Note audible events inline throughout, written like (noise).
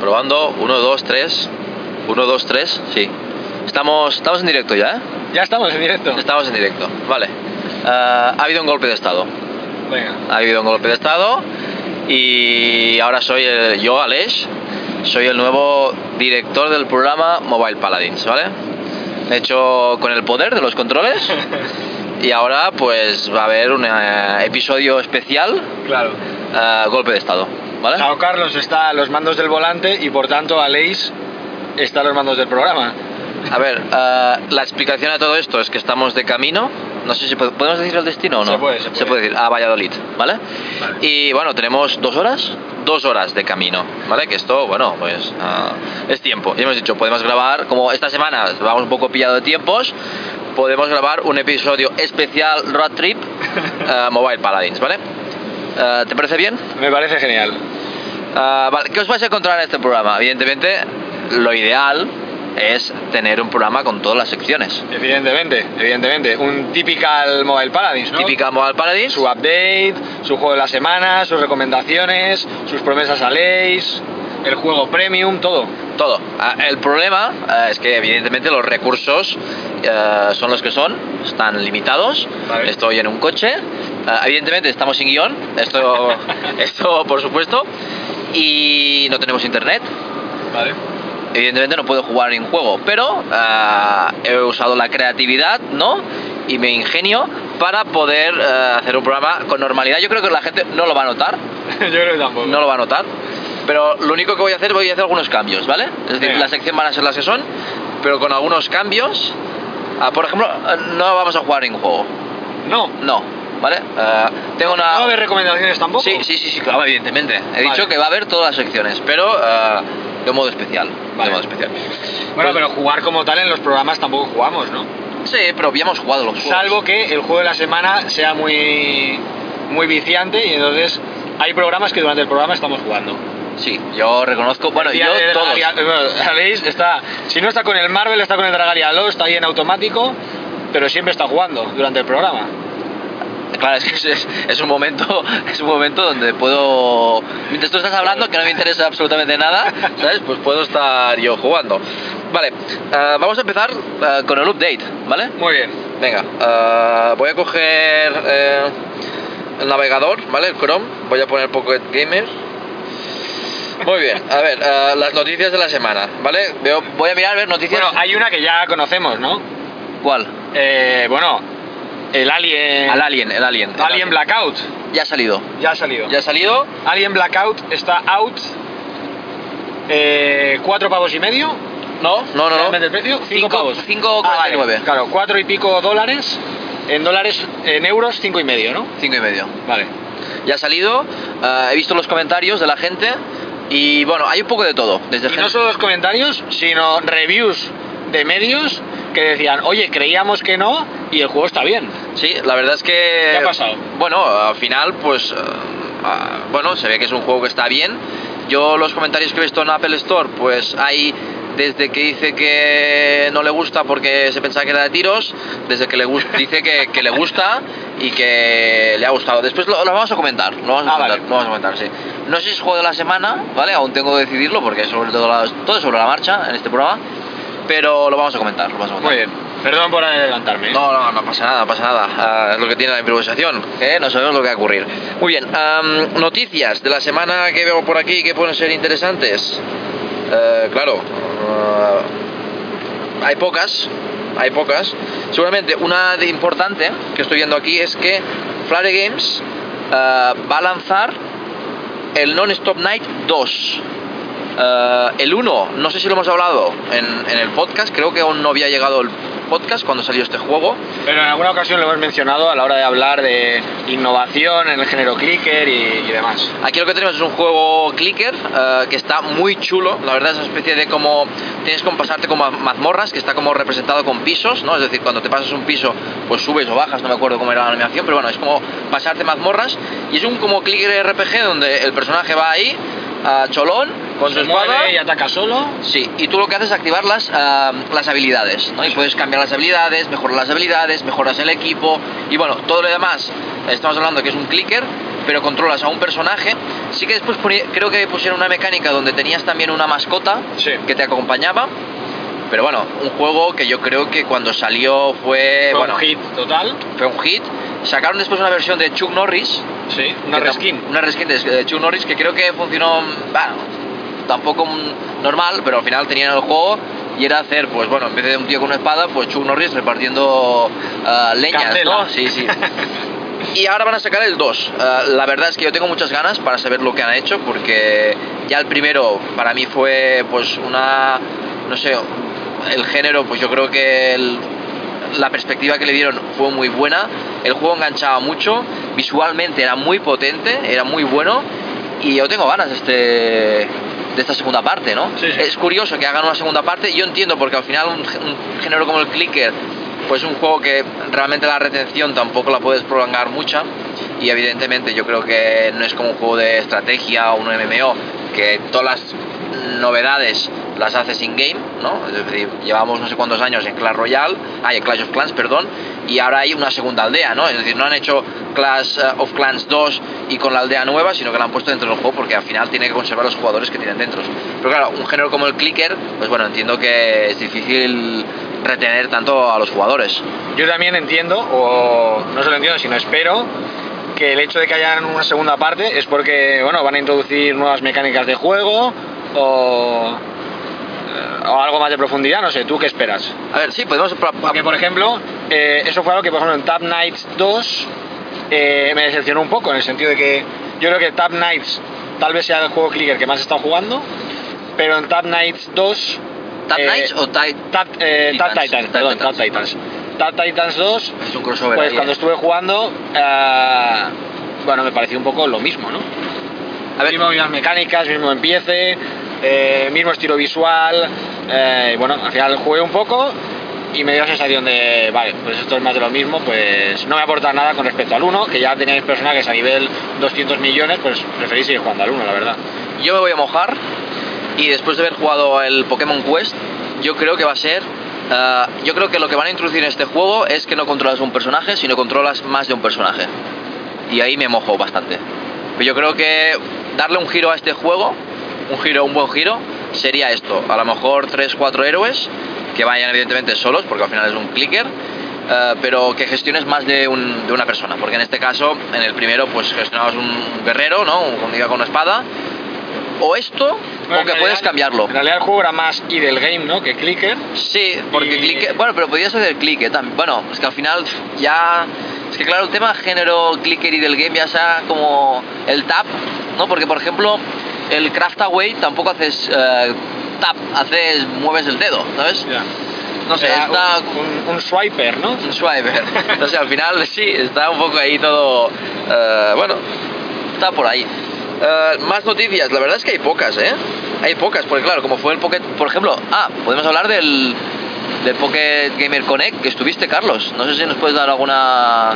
Probando, 1, 2, 3. 1, 2, 3, sí. Estamos, estamos en directo ya, ¿eh? Ya estamos en directo. Estamos en directo, vale. Eh, ha habido un golpe de estado. Venga. Ha habido un golpe de estado y ahora soy el- yo, Aleix, soy el nuevo director del programa Mobile Paladins, ¿vale? He hecho con el poder de los controles (laughs) y ahora pues va a haber un eh, episodio especial, Claro. eh, golpe de estado, ¿vale? Sao Carlos está a los mandos del volante y por tanto Aleix está a los mandos del programa. A ver, eh, la explicación a todo esto es que estamos de camino. No sé si pod- podemos decir el destino o no. Se puede, se puede. decir a Valladolid, ¿vale? Vale. Y bueno, tenemos dos horas, dos horas de camino, ¿vale? Que esto, bueno, pues ah, es tiempo. Y hemos dicho, podemos grabar, como esta semana vamos un poco pillado de tiempos, podemos grabar un episodio especial road trip (laughs) eh, Mobile Paladins, ¿vale? ¿Te parece bien? Me parece genial. Ah, vale, ¿Qué os vais a encontrar en este programa? Evidentemente, lo ideal es tener un programa con todas las secciones. Evidentemente, evidentemente. Un typical Mobile Paladins, ¿no? Típica Mobile Paladins. Su update, su juego de la semana, sus recomendaciones, sus promesas a Aleix, el juego premium, todo. Todo. Ah, El problema ah, es que evidentemente los recursos eh, son los que son, están limitados. Vale. Estoy en un coche. Ah, evidentemente estamos sin guion, esto, (laughs) esto por supuesto. Y no tenemos internet. Vale. Evidentemente no puedo jugar en juego, pero ah, he usado la creatividad, ¿no? Y mi ingenio para poder eh, hacer un programa con normalidad. Yo creo que la gente no lo va a notar, (laughs) Yo creo que tampoco. no lo va a notar. Pero lo único que voy a hacer, voy a hacer algunos cambios, ¿vale? Es decir, Venga. la sección van a ser las que son, pero con algunos cambios. Ah, por ejemplo, no vamos a jugar en juego. No. No, ¿vale? Eh, tengo una. ¿No va a haber recomendaciones tampoco? Sí, sí, sí, sí, claro, evidentemente. He Vale. dicho que va a haber todas las secciones, pero eh, de modo especial. Vale. De modo especial. Bueno, Pues- pero jugar como tal en los programas tampoco jugamos, ¿no? Sí, pero ya hemos jugado los juegos. Salvo que el juego de la semana sea muy, muy viciante y entonces hay programas que durante el programa estamos jugando. Sí, yo reconozco. Bueno, yo de todos. Aleix (laughs) está, si no está con el Marvel, está con el Dragalia Law, está ahí en automático, pero siempre está jugando durante el programa. Claro, es que es, es- es un momento, (laughs) es un momento donde puedo. Mientras tú estás hablando, que no me interesa absolutamente nada, ¿sabes? Pues puedo estar yo jugando. Vale, eh, vamos a empezar eh, con el update, ¿vale? Muy bien. Venga, eh, voy a coger eh, el navegador, ¿vale? El Chrome. Voy a poner Pocket Gamer. Muy bien, a ver, las noticias de la semana, ¿vale? Veo, voy a mirar, a ver, noticias. Bueno, hay una que ya conocemos, ¿no? ¿Cuál? Eh, bueno, el Alien. Al Alien, el Alien. el Alien Blackout. Ya ha salido. Ya ha salido. Ya ha salido. Alien Blackout está out. Eh, cuatro pavos y medio. No, no, no. no. ¿Realmente el precio? Cinco, Cinco- pavos. 5,49. Ah, vale. Claro, cuatro y pico dólares. En dólares, en euros, cinco y medio, ¿no? Cinco y medio. Vale. Ya ha salido. eh, he visto los comentarios de la gente. Y bueno, hay un poco de todo. Desde Y no solo los comentarios, sino reviews de medios que decían, oye, creíamos que no y el juego está bien. Sí, la verdad es que. ¿Qué ha pasado? Bueno, al final, pues. eh, ah, bueno, se ve que es un juego que está bien. Yo, los comentarios que he visto en Apple Store, pues hay. Desde que dice que no le gusta porque se pensaba que era de tiros, desde que le (laughs) dice que, que le gusta y que le ha gustado. Después lo, lo vamos a comentar, lo vamos a Ah, comentar, vale. lo vamos a comentar, sí. No sé si es juego de la semana, ¿vale? Aún tengo que decidirlo porque es sobre todo, la- todo es sobre la marcha en este programa, pero lo vamos a comentar, lo vamos a comentar. Muy bien. Perdón por adelantarme. ¿eh? No, no, no pasa nada, no pasa nada. Ah, es lo que tiene la improvisación, ¿eh? no sabemos lo que va a ocurrir. Muy bien, am, noticias de la semana que veo por aquí que pueden ser interesantes. Eh, claro, ah, hay pocas, hay pocas. Seguramente una de importante que estoy viendo aquí es que Flare Games ah, va a lanzar el Non-Stop Night 2. Eh, el 1, no sé si lo hemos hablado en, en el podcast, creo que aún no había llegado el podcast cuando salió este juego. Pero en alguna ocasión lo hemos mencionado a la hora de hablar de innovación en el género clicker y, y demás. Aquí lo que tenemos es un juego clicker eh, que está muy chulo, la verdad es una especie de como tienes que pasarte como mazmorras que está como representado con pisos, ¿no? Es decir, cuando te pasas un piso pues subes o bajas, no me acuerdo cómo era la animación, pero bueno, es como pasarte mazmorras y es un como clicker RPG donde el personaje va ahí a cholón con Se su espada y ataca solo. Sí, y tú lo que haces es activar las, las habilidades, ¿no? Y puedes cambiar las habilidades, mejorar las habilidades, mejoras el equipo y bueno, todo lo demás, estamos hablando que es un clicker, pero controlas a un personaje. Sí que después creo que pusieron una mecánica donde tenías también una mascota Sí. que te acompañaba. Pero bueno, un juego que yo creo que cuando salió fue, Fue bueno, un hit total. fue un hit. Sacaron después una versión de Chuck Norris, Sí, una reskin. Una reskin de Chuck Norris que creo que funcionó, bueno, tampoco normal, pero al final tenían el juego y era hacer, pues bueno, en vez de un tío con una espada, pues Chuck Norris repartiendo ah, leñas, Candela. ¿no? Sí, sí. (laughs) Y ahora van a sacar el 2. Ah, la verdad es que yo tengo muchas ganas para saber lo que han hecho porque ya el primero para mí fue pues una, no sé, el género, pues yo creo que el- la perspectiva que le dieron fue muy buena, el juego enganchaba mucho, visualmente era muy potente, era muy bueno y yo tengo ganas de, este, de esta segunda parte, ¿no? Sí, sí. Es curioso que hagan una segunda parte, yo entiendo porque al final un género como el clicker pues es un juego que realmente la retención tampoco la puedes prolongar mucha y evidentemente yo creo que no es como un juego de estrategia o un MMO que todas las novedades las haces in-game, ¿no? Es decir, llevamos no sé cuántos años en Clash Royale, hay en Clash of Clans, perdón, y ahora hay una segunda aldea, ¿no? Es decir, no han hecho Clash eh, of Clans 2 y con la aldea nueva, sino que la han puesto dentro del juego porque al final tiene que conservar los jugadores que tienen dentro. Pero claro, un género como el clicker, pues bueno, entiendo que es difícil retener tanto a los jugadores. Yo también entiendo, o no solo entiendo, sino espero que el hecho de que hayan una segunda parte es porque, bueno, van a introducir nuevas mecánicas de juego o, eh, o algo más de profundidad, no sé, ¿tú qué esperas? A ver, sí, podemos... Porque, por ejemplo, eh, eso fue algo que, por ejemplo, en Tap Nights 2 eh, me decepcionó un poco, en el sentido de que yo creo que Tap Nights tal vez sea el juego clicker que más he estado jugando, pero en Tap Nights 2... ¿Tap eh, Knights o eh, Tap Titans, Titans, Tap perdón, Titans. Tap Titans. Tap Titans 2, Es un crossover. pues ahí, cuando estuve jugando, bueno, me pareció un poco lo mismo, ¿no? A ver, Mismo, mismas mecánicas, mismo empiece, eh, mismo estilo visual, eh, bueno, al final jugué un poco y me dio la sensación de, vale, pues esto es más de lo mismo, pues no me aporta nada con respecto al 1, que ya teníais personajes a nivel 200 millones, pues preferís seguir jugando al 1, la verdad. yo me voy a mojar y después de haber jugado el Pokémon Quest, yo creo que va a ser. eh, yo creo que lo que van a introducir en este juego es que no controlas un personaje, sino controlas más de un personaje. Y ahí me mojo bastante. Pero yo creo que darle un giro a este juego, un giro, un buen giro, sería esto. A lo mejor 3-4 héroes que vayan evidentemente solos, porque al final es un clicker. eh, pero que gestiones más de, un- de una persona, porque en este caso, en el primero, pues gestionabas un guerrero, ¿no? Un diga con una espada, o esto, Bueno, o que realidad- puedes cambiarlo. En realidad el juego era más y del game, ¿no? Que clicker. Sí, porque Y- clique, bueno, pero podías hacer clique también. Bueno, es que al final ya es que claro, el tema género clicker y del game ya sea como el tap, ¿no? Porque por ejemplo, el craft away tampoco haces eh, tap, haces mueves el dedo, ¿sabes? No sé, Era está un, un- un swiper, ¿no? un swiper. (laughs) Entonces al final sí, está un poco ahí todo. eh, bueno, está por ahí. Eh, más noticias, la verdad es que hay pocas, ¿eh? Hay pocas, porque claro, como fue el Pocket, por ejemplo, ah, podemos hablar del, del Pocket Gamer Connect que estuviste, Carlos. No sé si nos puedes dar alguna.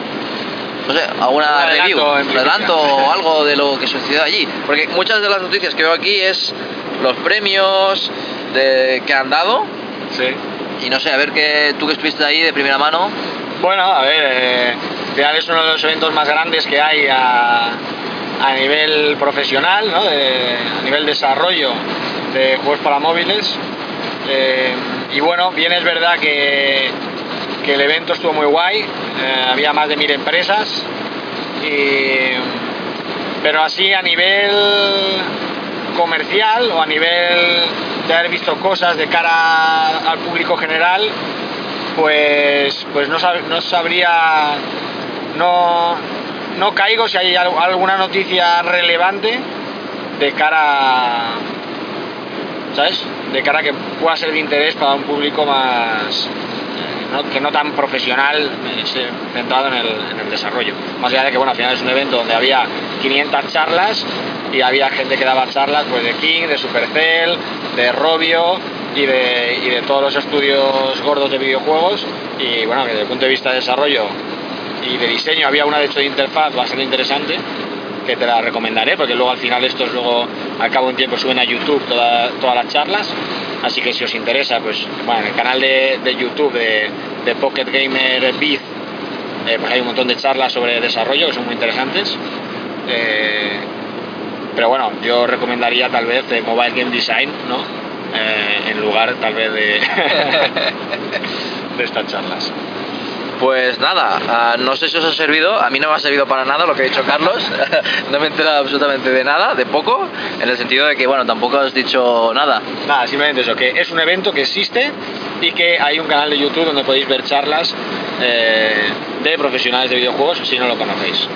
No sé, alguna Un review, adelanto, o algo de lo que sucedió allí. Porque muchas de las noticias que veo aquí es los premios de, que han dado. Sí. Y no sé, a ver que tú que estuviste ahí de primera mano. Bueno, a ver, eh, final es uno de los eventos más grandes que hay a, a nivel profesional, ¿no? De- a nivel desarrollo de juegos para móviles. Eh, y bueno, bien es verdad que, que el evento estuvo muy guay, eh, había más de mil empresas, pero así a nivel comercial o a nivel de haber visto cosas de cara al público general, pues, pues no, sab- no sabría, no, no caigo si hay al- alguna noticia relevante de cara, ¿sabes? De cara que pueda ser de interés para un público más, que no tan profesional, centrado en el, en el desarrollo. Más allá de que, bueno, al final es un evento donde había 500 charlas y había gente que daba charlas pues de King, de Supercell, de Robio y de, y de todos los estudios gordos de videojuegos y bueno, desde el punto de vista de desarrollo y de diseño había una de hecho de interfaz bastante interesante que te la recomendaré porque luego al final estos luego al cabo de un tiempo suben a YouTube toda- todas las charlas así que si os interesa pues bueno en el canal de, de YouTube de, de Pocket Gamer Biz eh, pues hay un montón de charlas sobre desarrollo que son muy interesantes eh, pero bueno, yo recomendaría tal vez eh, Mobile Game Design, ¿no? Eh, en lugar tal vez de, (laughs) de estas charlas. Pues nada, ah, no sé si os ha servido, a mí no me ha servido para nada lo que ha dicho Carlos, (laughs) no me he enterado absolutamente de nada, de poco, en el sentido de que, bueno, tampoco has dicho nada. Nada, simplemente eso, que es un evento que existe y que hay un canal de YouTube donde podéis ver charlas eh, de profesionales de videojuegos si no lo conocéis.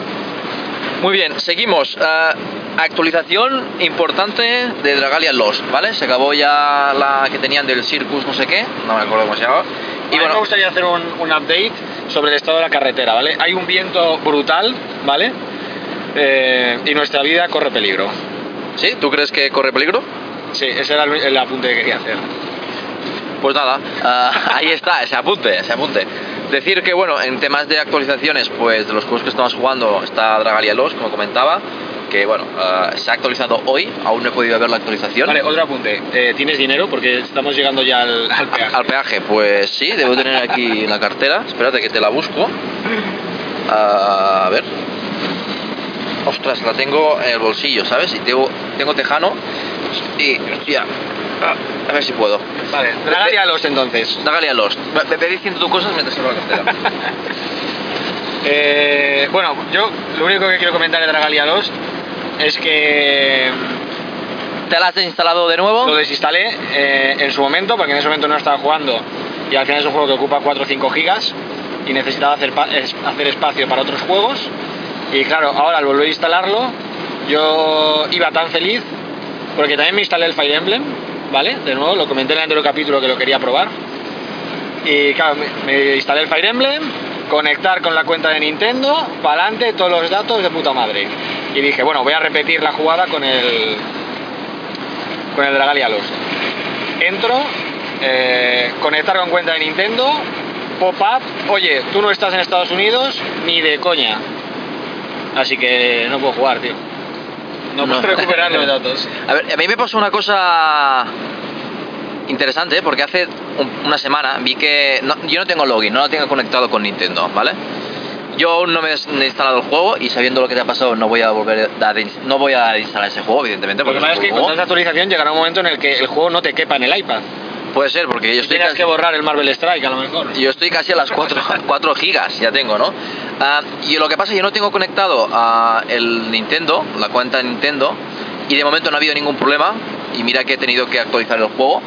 Muy bien, seguimos. Ah, actualización importante de Dragalia Lost, ¿vale? Se acabó ya la que tenían del Circus no sé qué, no me acuerdo cómo se llamaba. Y bueno, me gustaría hacer un, un update sobre el estado de la carretera, ¿vale? Hay un viento brutal, ¿vale? Eh, y nuestra vida corre peligro. ¿Sí? ¿Tú crees que corre peligro? Sí, ese era el, el apunte que quería hacer. Pues nada, ah, (laughs) ahí está, ese apunte, ese apunte. Decir que, bueno, en temas de actualizaciones, pues de los juegos que estamos jugando está Dragalia Lost, como comentaba, que, bueno, ah, se ha actualizado hoy, aún no he podido ver la actualización. Vale, otro apunte. Eh, ¿Tienes dinero? Porque estamos llegando ya al, al peaje. Al peaje, pues sí, debo tener aquí la cartera. Espérate que te la busco. Ah, a ver. Ostras, la tengo en el bolsillo, ¿sabes? Y tengo, tengo tejano. Y, hostia. ah, A ver si puedo. Vale, Dragalia Lost entonces. Dragalia Lost. Ve, ve- ve diciendo cosas mientras abro la cartera. (laughs) Eh, bueno, yo lo único que quiero comentar de Dragalia Lost es que ¿Te la has instalado de nuevo? lo desinstalé eh, en su momento, porque en ese momento no estaba jugando y al final es un juego que ocupa 4 o 5 gigas y necesitaba hacer, es- hacer espacio para otros juegos. Y claro, ahora al volver a instalarlo, yo iba tan feliz porque también me instalé el Fire Emblem, ¿vale? De nuevo, lo comenté en el anterior capítulo que lo quería probar. Y claro, me, me instalé el Fire Emblem, conectar con la cuenta de Nintendo, para adelante, todos los datos de puta madre. Y dije, bueno, voy a repetir la jugada con el, con el Dragalia Lost. Entro, eh, conectar con cuenta de Nintendo, pop-up, oye, tú no estás en Estados Unidos ni de coña. Así que no puedo jugar, tío. No puedo recuperar los datos. (laughs) A ver, a mí me pasó una cosa interesante, ¿eh? porque hace una semana vi que no- yo no tengo login, no lo tengo conectado con Nintendo, ¿vale? Yo aún no me he instalado el juego y sabiendo lo que te ha pasado no voy a volver a no voy a instalar ese juego, evidentemente, porque es que con tanta actualización llegará un momento en el que el juego no te quepa en el iPad. puede ser porque yo estoy Tienes casi, que borrar el Marvel Strike a lo mejor. yo estoy casi a las 4, 4 (laughs) gigas, ya tengo, ¿no? Ah, y lo que pasa es que yo no tengo conectado a el Nintendo, la cuenta de Nintendo, y de momento no ha habido ningún problema. Y mira que he tenido que actualizar el juego.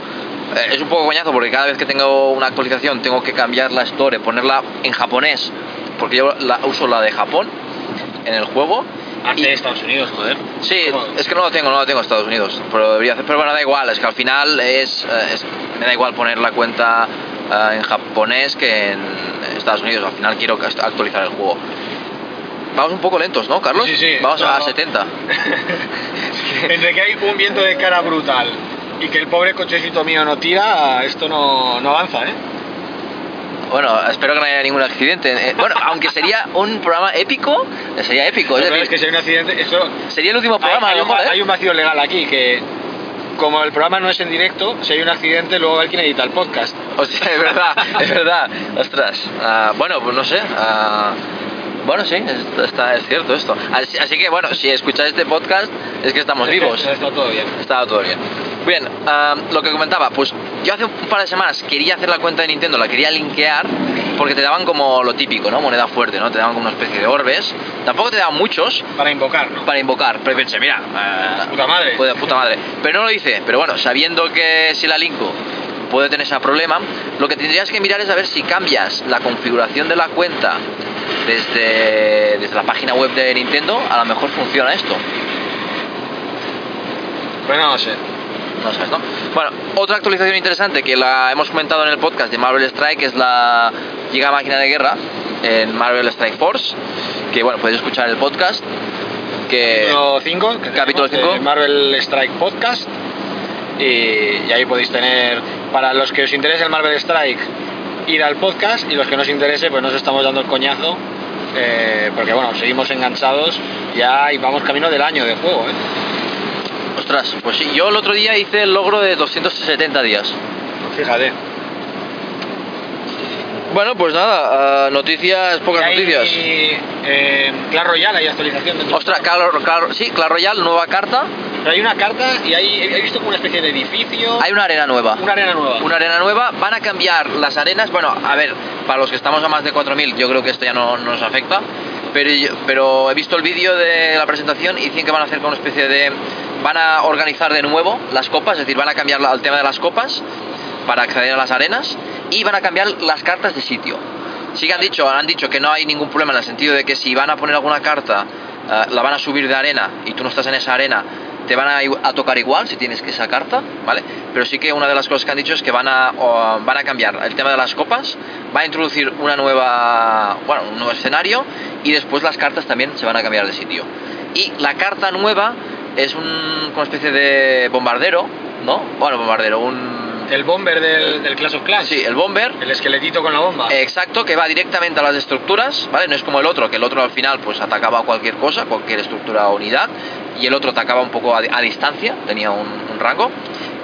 Eh, es un poco coñazo porque cada vez que tengo una actualización tengo que cambiar la store, ponerla en japonés, porque yo la, uso la de Japón en el juego. Hace Y- Estados Unidos, joder. Sí, ¿Cómo? es que no lo tengo, no lo tengo en Estados Unidos, pero debería hacer, pero bueno, da igual, es que al final es, eh, es- me da igual poner la cuenta eh, en japonés que en Estados Unidos, al final quiero actualizar el juego. Vamos un poco lentos, ¿no, Carlos? Sí, sí, Vamos no, a no. 70. (laughs) Entre que hay un viento de cara brutal y que el pobre cochecito mío no tira, esto no, no avanza, ¿eh? Bueno, espero que no haya ningún accidente. Eh, bueno, (laughs) aunque sería un programa épico, sería épico. Es decir, es que hay un accidente, eso... sería el último Hay, programa, a lo mejor, ¿eh? hay un vacío legal aquí que... Como el programa no es en directo, si hay un accidente, luego hay quien edita el podcast. O sea, es verdad, es verdad. Ostras. Ah, bueno, pues no sé. ah, bueno, sí, es, está, es cierto esto. Así, así que, bueno, si escucháis este podcast, es que estamos vivos. Está todo bien. Estaba todo bien. Bien, ah, lo que comentaba, pues yo hace un par de semanas quería hacer la cuenta de Nintendo, la quería linkear, porque te daban como lo típico, ¿no? Moneda fuerte, ¿no? Te daban como una especie de orbes. Tampoco te daban muchos Para invocar, ¿no? para invocar, pero pensé, mira, ah, Puta madre. pues de puta madre. Pero no lo hice, pero bueno, sabiendo que si la linko puede tener ese problema, lo que tendrías que mirar es a ver si cambias la configuración de la cuenta desde, desde la página web de Nintendo, a lo mejor funciona esto. Pues no lo sé. No sabes, ¿no? Bueno, otra actualización interesante que la hemos comentado en el podcast de Marvel Strike es la Giga Máquina de Guerra en Marvel Strike Force, que bueno, podéis escuchar el podcast. Que Capítulo 5. Capítulo cinco. Marvel Strike Podcast. Y, y ahí podéis tener, para los que os interese el Marvel Strike, ir al podcast y los que no os interese, pues nos estamos dando el coñazo. eh, porque bueno, seguimos enganchados ya y vamos camino del año de juego. ¿eh? Ostras, pues sí, yo el otro día hice el logro de 270 días. Fíjate. Bueno, pues nada, uh, noticias, pocas hay, noticias. eh, Clash Royale, hay actualización dentro. Ostras, Claro, claro, sí, Clash Royale, nueva carta. Pero hay una carta y hay, he visto como una especie de edificio. Hay una arena nueva. una arena nueva. Una arena nueva, van a cambiar las arenas. Bueno, a ver, para los que estamos a más de 4.000, yo creo que esto ya no nos afecta. Pero, pero he visto el vídeo de la presentación y dicen que van a hacer como una especie de. Van a organizar de nuevo las copas, es decir, van a cambiar el tema de las copas para acceder a las arenas y van a cambiar las cartas de sitio. Sí que han dicho, han dicho que no hay ningún problema en el sentido de que si van a poner alguna carta, eh, la van a subir de arena y tú no estás en esa arena, te van a, a tocar igual si tienes esa carta, ¿vale? Pero sí que una de las cosas que han dicho es que van a, van a cambiar el tema de las copas, va a introducir una nueva, bueno, un nuevo escenario y después las cartas también se van a cambiar de sitio. Y la carta nueva es un, como especie de bombardero, ¿no? Bueno, bombardero, un... El bomber del, del Clash of Clans. Sí, el bomber, El esqueletito con la bomba. Exacto, que va directamente a las estructuras, ¿vale? No es como el otro, que el otro al final pues atacaba a cualquier cosa, cualquier estructura o unidad, y el otro atacaba un poco a, a distancia, tenía un, un rango.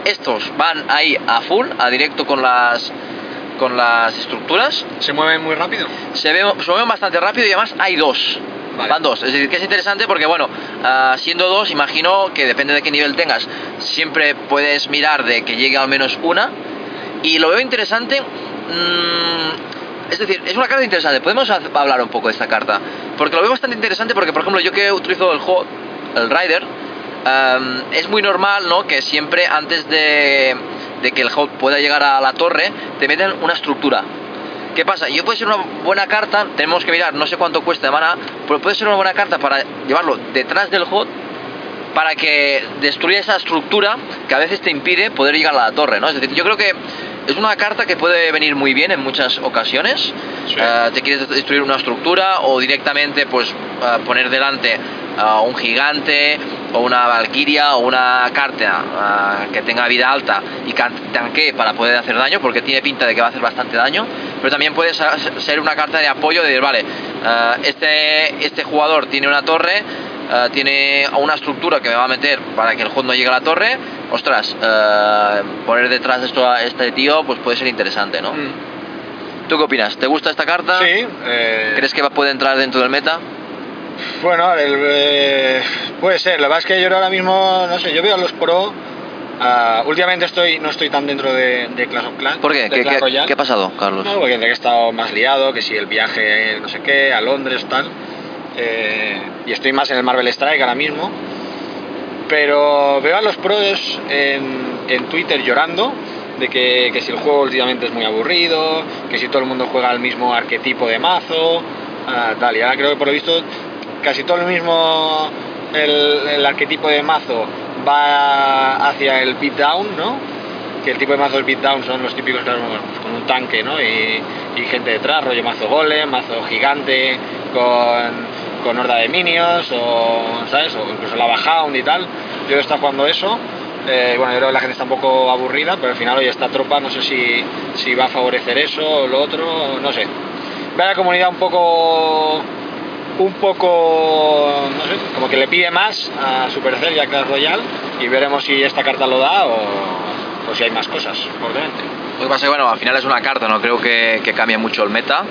Estos van ahí a full, a directo con las con las estructuras, Se mueve muy rápido. se, ve, se mueven bastante rápido y además hay dos. Vale. Van dos, es decir, que es interesante porque, bueno, ah, siendo dos, imagino que depende de qué nivel tengas, siempre puedes mirar de que llegue al menos una. Y lo veo interesante, mm, es decir, es una carta interesante. Podemos ha- hablar un poco de esta carta, porque lo veo bastante interesante porque, por ejemplo, yo que utilizo el juego, el Rider, am, es muy normal, ¿no? Que siempre antes de, de que el HOT pueda llegar a la torre, te meten una estructura. ¿Qué pasa? Yo puede ser una buena carta, tenemos que mirar, no sé cuánto cuesta de mana, pero puede ser una buena carta para llevarlo detrás del HOT para que destruya esa estructura que a veces te impide poder llegar a la torre, ¿no? Es decir, yo creo que es una carta que puede venir muy bien en muchas ocasiones. Sí. Eh, te quieres destruir una estructura o directamente pues eh, poner delante a un gigante o una valquiria o una carta eh, que tenga vida alta y tanque para poder hacer daño porque tiene pinta de que va a hacer bastante daño pero también puede ser una carta de apoyo de decir vale este, este jugador tiene una torre eh, tiene una estructura que me va a meter para que el juego no llegue a la torre ostras eh, poner detrás de esto a este tío pues puede ser interesante ¿no? Mm. ¿tú qué opinas? ¿te gusta esta carta? Sí. eh, ¿crees que puede entrar dentro del meta? Bueno, el, eh, puede ser. La verdad es que yo ahora mismo, no sé, yo veo a los pro. ah, últimamente estoy, no estoy tan dentro de, de Clash of Clans. ¿por qué? ¿Qué, qué- qué ha pasado Carlos? No, porque he estado más liado, que si el viaje, no sé qué, a Londres, tal. eh, y estoy más en el Marvel Strike ahora mismo. Pero veo a los pros en, Twitter llorando de que, que si el juego últimamente es muy aburrido, que si todo el mundo juega al mismo arquetipo de mazo, ah, tal. Y ahora creo que por lo visto casi todo el mismo el, arquetipo de mazo va hacia el beatdown, ¿no? Que el tipo de mazos beatdown son los típicos claro, con un tanque, ¿no? Y, y gente detrás, rollo mazo golem, mazo gigante, con, con horda de minions, o, ¿sabes? O incluso lava hound y tal. Yo he estado jugando eso. Eh, bueno, yo creo que la gente está un poco aburrida, pero al final hoy esta tropa no sé si, si va a favorecer eso o lo otro, no sé. Ve a la comunidad un poco un poco, no sé, como que le pide más a Supercell y a Clash Royale y veremos si esta carta lo da o, o si hay más cosas, obviamente. Lo que pasa es que, bueno, al final es una carta, no creo que, que cambie mucho el meta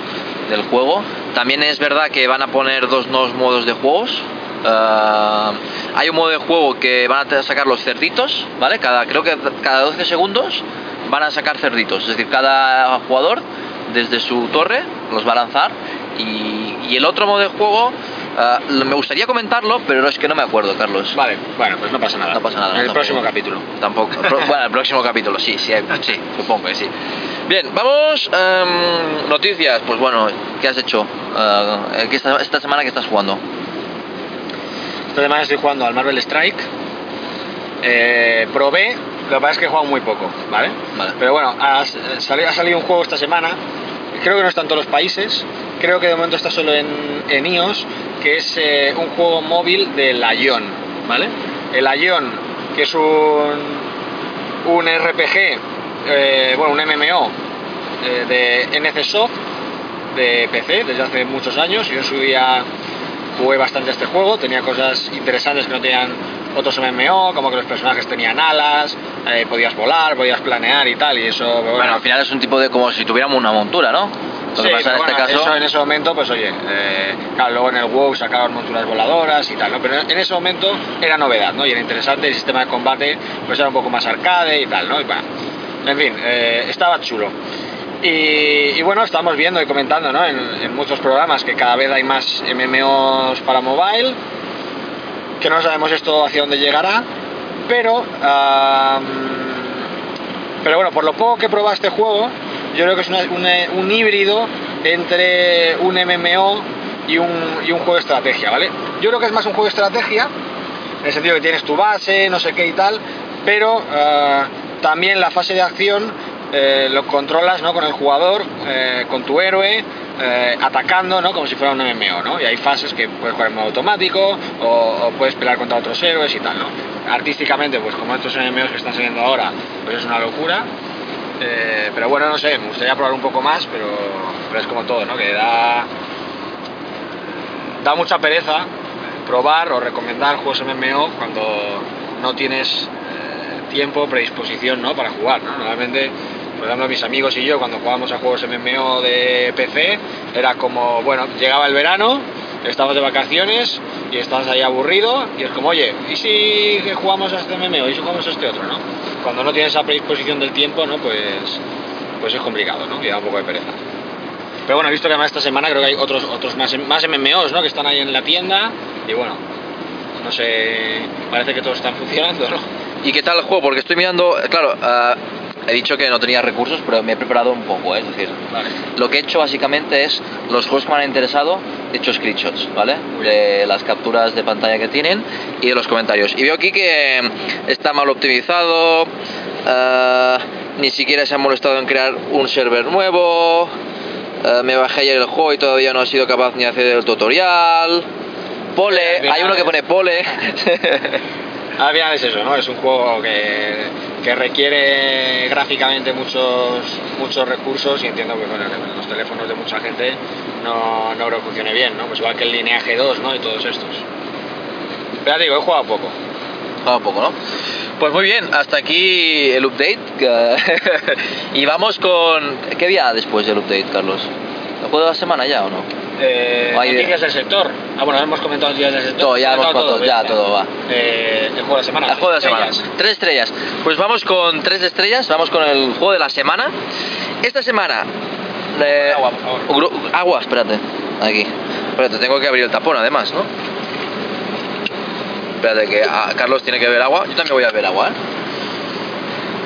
del juego. También es verdad que van a poner dos nuevos modos de juegos. Eh, hay un modo de juego que van a sacar los cerditos, ¿vale? Cada, creo que cada 12 segundos van a sacar cerditos. Es decir, cada jugador desde su torre los va a lanzar. Y, y el otro modo de juego, eh, me gustaría comentarlo, pero es que no me acuerdo, Carlos. Vale, bueno, pues no pasa nada. No pasa nada. En el tampoco. próximo capítulo. Tampoco. (laughs) Pro- bueno, el próximo capítulo, sí, sí, sí, supongo que sí. Bien, vamos. em, noticias. Pues bueno, ¿qué has hecho? Eh, ¿qué esta, esta semana que estás jugando? Esta semana estoy jugando al Marvel Strike. Eh, probé, lo que pasa es que he jugado muy poco, ¿vale? Vale. Pero bueno, ha, sali- ha salido un juego esta semana. Creo que no está en todos los países. Creo que de momento está solo en, en iOS, que es eh, un juego móvil del Ion, ¿vale? El Ion, que es un, un RPG, eh, bueno, un MMO eh, de NCSoft, de PC, desde hace muchos años. Yo en su día jugué bastante a este juego, tenía cosas interesantes que no tenían otros MMO, como que los personajes tenían alas, eh, podías volar, podías planear y tal, y eso, bueno, Bueno, al final es un tipo de como si tuviéramos una montura, ¿no? Lo que Sí, pasa en bueno, este caso... eso en ese momento, pues oye, eh, claro, luego en el WoW sacaron monturas voladoras y tal, ¿no? Pero en ese momento era novedad, ¿no? Y era interesante, el sistema de combate pues era un poco más arcade y tal, ¿no? Y bueno, en fin, eh, estaba chulo. Y, y bueno, estamos viendo y comentando, ¿no? En, en muchos programas que cada vez hay más MMOs para mobile, que no sabemos esto hacia dónde llegará, pero... pero bueno, por lo poco que he probado este juego, yo creo que es una- un híbrido entre un MMO y un, y un juego de estrategia, ¿vale? Yo creo que es más un juego de estrategia, en el sentido que tienes tu base, no sé qué y tal, pero ah, también la fase de acción eh, lo controlas ¿no? con el jugador, eh, con tu héroe, eh, atacando, ¿no? Como si fuera un MMO, ¿no? Y hay fases que puedes jugar en modo automático o, puedes pelear contra otros héroes y tal, ¿no? Artísticamente, pues como estos MMOs que están saliendo ahora, pues es una locura. Eh, pero bueno, no sé, me gustaría probar un poco más, pero, pero es como todo, ¿no? Que da, da mucha pereza probar o recomendar juegos MMO cuando no tienes tiempo, predisposición, ¿no? Para jugar, ¿no? Normalmente, por ejemplo, mis amigos y yo cuando jugábamos a juegos MMO de PC era como, bueno, llegaba el verano, estábamos de vacaciones y estás ahí aburrido y es como, oye, ¿y si jugamos a este MMO? ¿Y si jugamos a este otro, no? Cuando no tienes esa predisposición del tiempo, ¿no? Pues, pues es complicado, ¿no? Y da un poco de pereza. Pero bueno, he visto que además esta semana creo que hay otros, otros más, más MMOs, ¿no? Que están ahí en la tienda y bueno, no sé, parece que todos están funcionando, ¿no? ¿Y qué tal el juego? Porque estoy mirando, claro, ah, he dicho que no tenía recursos, pero me he preparado un poco, ¿eh? es decir, Vale. lo que he hecho básicamente es los juegos que me han interesado, he hecho screenshots, ¿vale? De las capturas de pantalla que tienen y de los comentarios. Y veo aquí que está mal optimizado, ah, ni siquiera se han molestado en crear un server nuevo, ah, me bajé ayer el juego y todavía no he sido capaz ni de hacer el tutorial. Pole, hay uno que pone pole. (laughs) Al final es eso, ¿no? Es un juego que, que requiere gráficamente muchos, muchos recursos y entiendo que en los teléfonos de mucha gente no, no creo que funcione bien, ¿no? Pues igual que el Lineage 2, ¿no? Y todos estos. Pero ya digo, he jugado poco. Un poco, ¿no? Pues muy bien, hasta aquí el update. (laughs) y vamos con... ¿Qué día después del update, Carlos? ¿El juego de la semana ya o no? Eh, Hay- noticias del sector. Ah, bueno, hemos comentado noticias del sector. Todo, ya hemos comentado ya venga. todo va. Eh, el juego de la semana. El juego de la semana. Estrellas. Tres estrellas. Pues vamos con tres estrellas, vamos con el juego de la semana. Esta semana... eh, Agua, por favor. agua, espérate. Aquí. Espérate, tengo que abrir el tapón además, ¿no? Espérate, que ah, Carlos tiene que beber agua. Yo también voy a beber agua, ¿eh?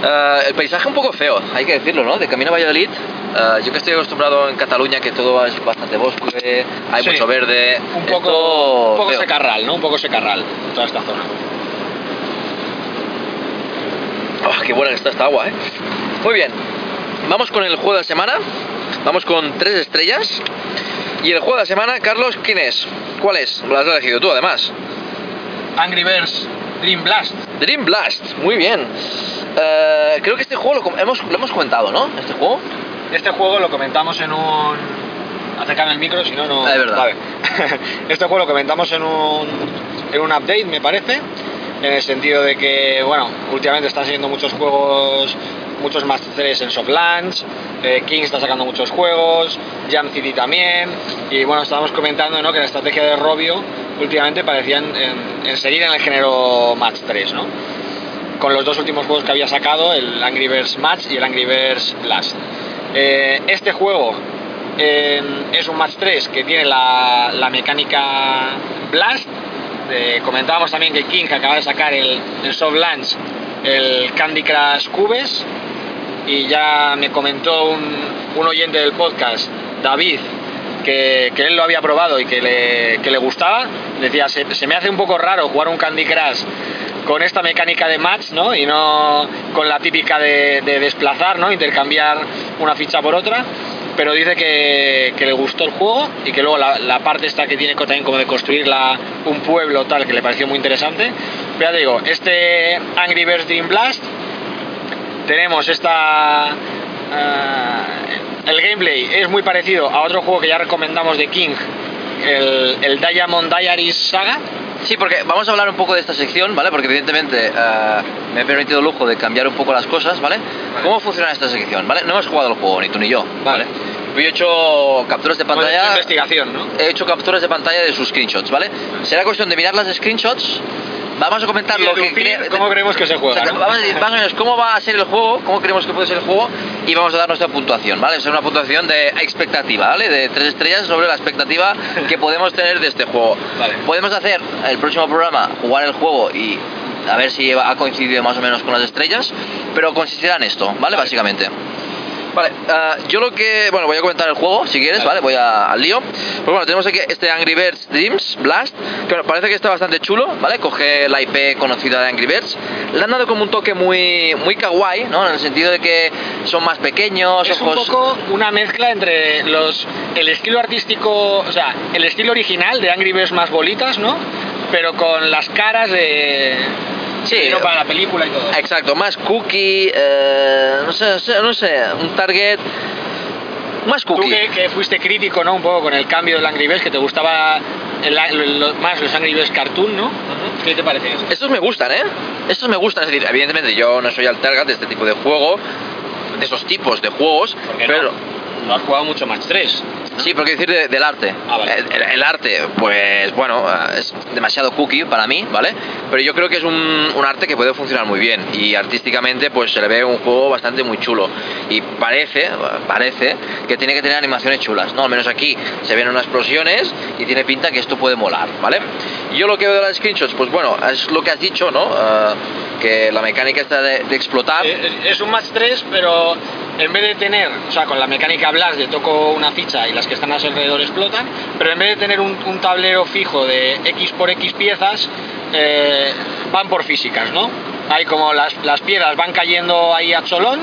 Eh, el paisaje un poco feo, hay que decirlo, ¿no? De camino a Valladolid, eh, yo que estoy acostumbrado en Cataluña que todo es bastante bosque, hay Sí. mucho verde, Un poco, un poco secarral, ¿no? Un poco secarral, toda esta zona. Oh, qué buena que está esta agua, ¿eh? Muy bien, vamos con el juego de la semana, vamos con tres estrellas. Y el juego de la semana, Carlos, ¿quién es? ¿Cuál es? Lo has elegido tú, además. Angry Birds Dream Blast. Dream Blast, muy bien. Eh, creo que este juego lo, hemos, lo hemos comentado, ¿no? Este juego. Este juego lo comentamos en un. Acércame el micro, si no, no. Ah, es verdad. Vale. (laughs) este juego lo comentamos en un, en un update, me parece. En el sentido de que, bueno, últimamente están saliendo muchos juegos, muchos Match 3 en soft launch. eh, King está sacando muchos juegos, Jam City también. Y bueno, estábamos comentando ¿no? que la estrategia de Robio últimamente parecía en, en- en seguir en el género Match 3, ¿no? con los dos últimos juegos que había sacado, el Angry Birds Match y el Angry Birds Blast. Eh, este juego eh, es un Match 3 que tiene la, la mecánica Blast. Comentábamos también que King acaba de sacar el, en soft launch el Candy Crush Cubes y ya me comentó un, un oyente del podcast, David, que, que él lo había probado y que le, que le gustaba. Decía, se, se me hace un poco raro jugar un Candy Crush con esta mecánica de match, ¿no? Y no con la típica de, de desplazar, ¿no? Intercambiar una ficha por otra. Pero dice que, que le gustó el juego y que luego la, la parte esta que tiene también como de construir la- un pueblo tal, que le pareció muy interesante. Pero ya te digo, este Angry Birds Dream Blast tenemos esta ah, el gameplay es muy parecido a otro juego que ya recomendamos de King el, el Diamond Diaries Saga Sí, porque vamos a hablar un poco de esta sección, ¿vale? Porque evidentemente eh, me he permitido el lujo de cambiar un poco las cosas, ¿vale? Vale. ¿Cómo funciona esta sección, ¿vale? No hemos jugado el juego, ni tú ni yo, ¿vale? Vale. Yo he hecho capturas de Pues pantalla. investigación, ¿no? He hecho capturas de pantalla de sus screenshots, ¿vale? Será cuestión de mirar las screenshots. Vamos a comentar lo que cre- cómo creemos que se juega, Exacto, ¿no? Vamos a decir más o menos cómo va a ser el juego, cómo creemos que puede ser el juego y vamos a dar nuestra puntuación, ¿vale? Es una puntuación de expectativa, ¿vale? De tres estrellas sobre la expectativa que podemos tener de este juego. (laughs) Vale. Podemos hacer el próximo programa, jugar el juego y a ver si ha coincidido más o menos con las estrellas, pero consistirá en esto, ¿vale? Básicamente. Vale, ah, yo lo que. Bueno, voy a comentar el juego si quieres, Vale. Voy a- al lío. Pues bueno, tenemos aquí este Angry Birds Dreams Blast, que bueno, parece que está bastante chulo, ¿vale? Coge la IP conocida de Angry Birds. Le han dado como un toque muy, muy kawaii, ¿no? En el sentido de que son más pequeños, Es un ojos. poco una mezcla entre los el estilo artístico, o sea, el estilo original de Angry Birds más bolitas, ¿no? Pero con las caras de Sí. vino para la película y todo. Exacto, más cookie, eh, no, sé, no sé, un target más Tú cookie. que, que fuiste crítico, ¿no? Un poco con el cambio del Angry Birds, que te gustaba el- lo- más los Angry Birds cartoon, ¿no? ¿Qué te parece eso? Estos me gustan, ¿eh? Estos me gustan, es decir, evidentemente yo no soy el target de este tipo de juego, de esos tipos de juegos, pero... no, no has jugado mucho Match 3. Sí, pero quiero decir de- del arte. Ah, vale. el, el- el arte, pues bueno, eh, es demasiado cookie para mí, ¿vale? Pero yo creo que es un, un arte que puede funcionar muy bien y artísticamente pues se le ve un juego bastante muy chulo y parece, parece que tiene que tener animaciones chulas, ¿no? Al menos aquí se ven unas explosiones y tiene pinta que esto puede molar, ¿vale? Yo lo que veo de las screenshots, pues bueno, es lo que has dicho, ¿no? Eh, que la mecánica está de, explotar. Eh, Es un Match 3, pero en vez de tener, o sea, con la mecánica Blast de toco una ficha y las que están a su alrededor explotan, pero en vez de tener un, un tablero fijo de X por X piezas, eh, van por físicas, ¿no? Hay como las, las piedras van cayendo ahí a cholón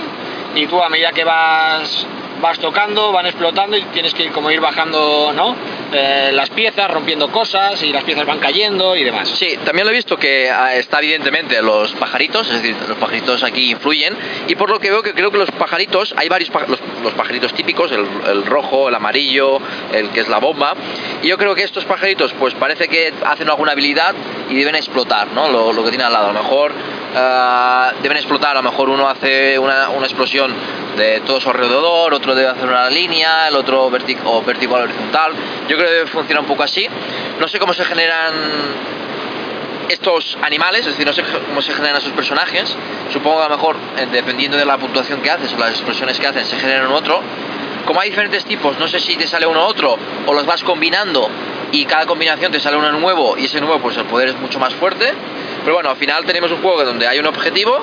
y tú a medida que vas vas tocando, van explotando y tienes que ir como ir bajando, ¿no? Eh, las piezas, rompiendo cosas y las piezas van cayendo y demás. Sí, también lo he visto que ah, está evidentemente los pajaritos, es decir, los pajaritos aquí influyen y por lo que veo que creo que los pajaritos, hay varios los, los pajaritos típicos, el, el rojo, el amarillo, el que es la bomba, y yo creo que estos pajaritos pues parece que hacen alguna habilidad y deben explotar, ¿no? Lo, lo que tiene al lado, a lo mejor ah, deben explotar, a lo mejor uno hace una, una explosión de todo su alrededor, otro debe hacer una línea, el otro vertic o vertical horizontal. Yo creo que debe funcionar un poco así. No sé cómo se generan estos animales, es decir, no sé cómo se generan sus personajes. Supongo que a lo mejor, eh, dependiendo de la puntuación que haces o las explosiones que hacen, se generan otro. Como hay diferentes tipos, no sé si te sale uno otro o los vas combinando y cada combinación te sale uno nuevo y ese nuevo pues el poder es mucho más fuerte. Pero bueno, al final tenemos un juego donde hay un objetivo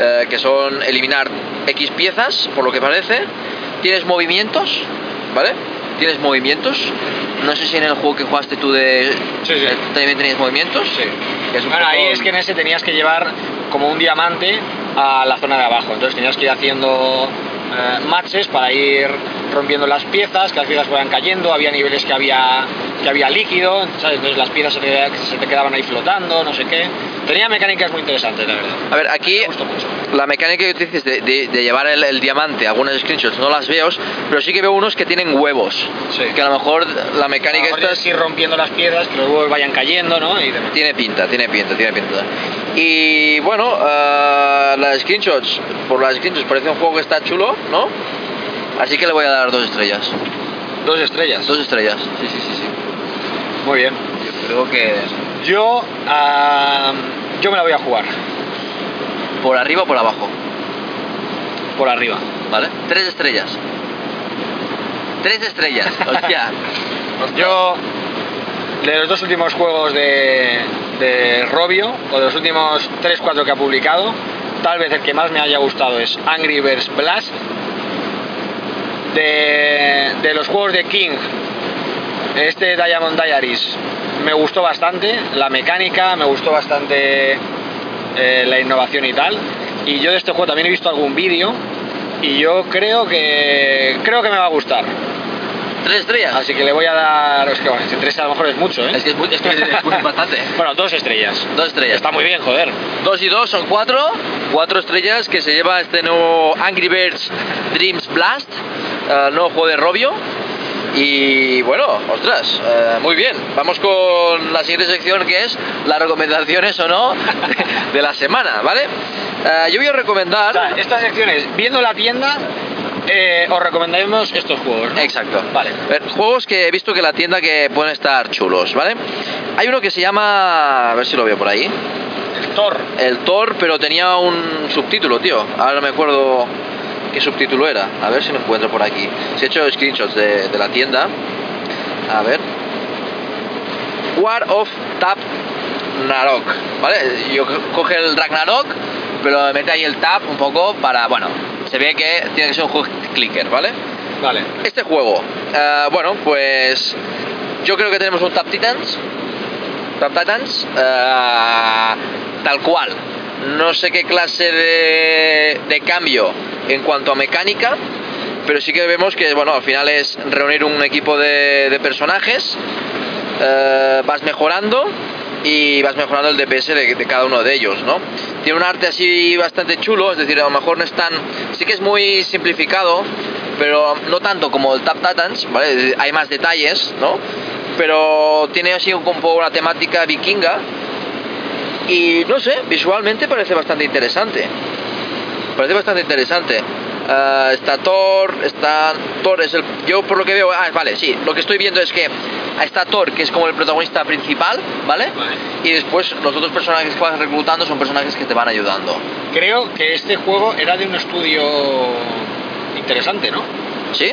eh, que son eliminar X piezas, por lo que parece. Tienes movimientos, ¿vale? Tienes movimientos. No sé si en el juego que jugaste tú de... Sí, sí. también tenías movimientos. Sí. Bueno, poco- ahí es que en ese tenías que llevar como un diamante a la zona de abajo. Entonces tenías que ir haciendo eh, matches para ir rompiendo las piezas, que las piezas fueran cayendo. Había niveles que había, que había líquido, entonces las piezas se te, se te quedaban ahí flotando, no sé qué. Tenía mecánicas muy interesantes, la verdad. A ver, aquí la mecánica que dices de, de- de llevar el, el diamante, algunas screenshots no las veo, pero sí que veo unos que tienen huevos. Sí. Que a lo mejor la mecánica mejor esta es- ir rompiendo las piedras, que los huevos vayan cayendo, ¿no? Y demás. tiene pinta, tiene pinta, tiene pinta. Y bueno, ah, las screenshots, por las screenshots parece un juego que está chulo, ¿no? Así que le voy a dar dos estrellas. Dos estrellas. Dos estrellas. Sí, sí, sí, sí. Muy bien. Yo creo que Yo, ah, yo me la voy a jugar por arriba o por abajo, por arriba. ¿vale? Tres estrellas. Tres estrellas. (laughs) Hostia. Yo, de los dos últimos juegos de, de Robio, o de los últimos 3-4 que ha publicado, tal vez el que más me haya gustado es Angry Birds Blast. De, de los juegos de King, este Diamond Diaries me gustó bastante, la mecánica, me gustó bastante eh, la innovación y tal. Y yo de este juego también he visto algún vídeo y yo creo que creo que me va a gustar. Tres estrellas. Así que le voy a dar. Es que bueno, si tres a lo mejor es mucho, ¿eh? Es que es, muy- es que es muy- bastante. (laughs) Bueno, dos estrellas. Dos estrellas. Está muy bien, joder. Dos y dos son cuatro. Cuatro estrellas que se lleva este nuevo Angry Birds Dreams Blast, eh, nuevo juego de Robio. Y bueno, ostras, eh, muy bien. Vamos con la siguiente sección que es las recomendaciones o no de, la semana, ¿vale? Eh, yo voy a O recomendar. sea, estas secciones, viendo la tienda, eh, os recomendaremos estos juegos. ¿no? Exacto. Vale. Ver, juegos que he visto que la tienda que pueden estar chulos, ¿vale? Hay uno que se llama, a ver si lo veo por ahí, El Thor. el Thor, pero tenía un subtítulo, tío. Ahora no me acuerdo qué subtítulo era. A ver si lo encuentro por aquí. Si he hecho screenshots de, de la tienda. A ver. War of Tap Narok, ¿vale? Yo co- coge el Ragnarok, pero mete ahí el tap un poco para, bueno, se ve que tiene que ser un juego clicker, ¿vale? Vale. Este juego, eh, bueno, pues yo creo que tenemos un Tap Titans. Tap Titans, eh, tal cual. No sé qué clase de, de cambio en cuanto a mecánica, pero sí que vemos que, bueno, al final es reunir un equipo de, de personajes, eh, vas mejorando y vas mejorando el DPS de, cada uno de ellos, ¿no? Tiene un arte así bastante chulo, es decir, a lo mejor no es tan... Sí que es muy simplificado, pero no tanto como el Tap Titans, ¿vale? Hay más detalles, ¿no? Pero tiene así un, un poco una temática vikinga y no sé, visualmente parece bastante interesante. Parece bastante interesante. Ah, está Thor, está Thor es el yo por lo que veo, ah, vale, sí, lo que estoy viendo es que está Thor, que es como el protagonista principal, ¿vale? Vale. Y después los otros personajes que vas reclutando son personajes que te van ayudando. Creo que este juego era de un estudio interesante, ¿no? ¿Sí?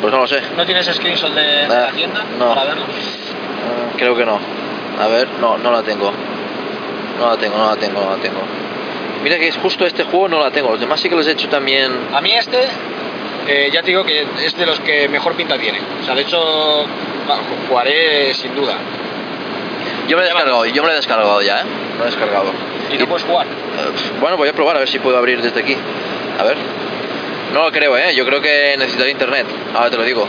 Pues no lo sé. ¿No tienes screenshot de, de la Ah, tienda no. para verlo? Ah, creo que no. A ver, no, no la tengo. No la tengo, no la tengo, no la tengo. Mira que es justo este juego no la tengo. Los demás sí que los he hecho también. A mí este, eh, ya te digo que es de los que mejor pinta tiene. O sea, de hecho, jugaré sin duda. Yo me lo he descargado, yo me lo he descargado ya, ¿eh? Me lo he descargado. ¿Y no puedes jugar? Eh, Bueno, voy a probar a ver si puedo abrir desde aquí. A ver. No lo creo, ¿eh? Yo creo que necesitaré internet. Ahora te lo digo.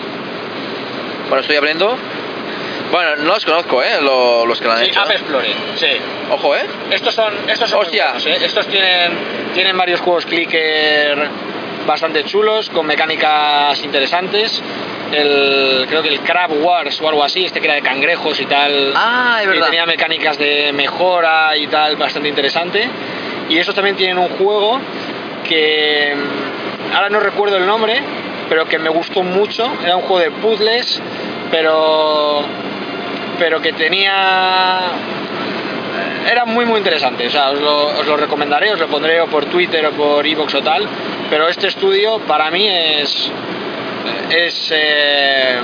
Bueno, estoy abriendo. Bueno, no los conozco, ¿eh? Lo- los que lo han Sí, hecho. App Explorer, sí. Ojo, ¿eh? Estos son, estos son Hostia. buenos, ¿eh? Estos tienen, tienen varios juegos clicker bastante chulos, con mecánicas interesantes. El, creo que el Crab Wars o algo así, este que era de cangrejos y tal. Ah, es que verdad. tenía mecánicas de mejora y tal, bastante interesante. Y esos también tienen un juego que mm, ahora no recuerdo el nombre, pero que me gustó mucho. Era un juego de puzzles, pero pero que tenía era muy muy interesante, o sea, os lo, os lo recomendaré, os lo pondré o por Twitter o por iVoox o tal, pero este estudio para mí es es eh,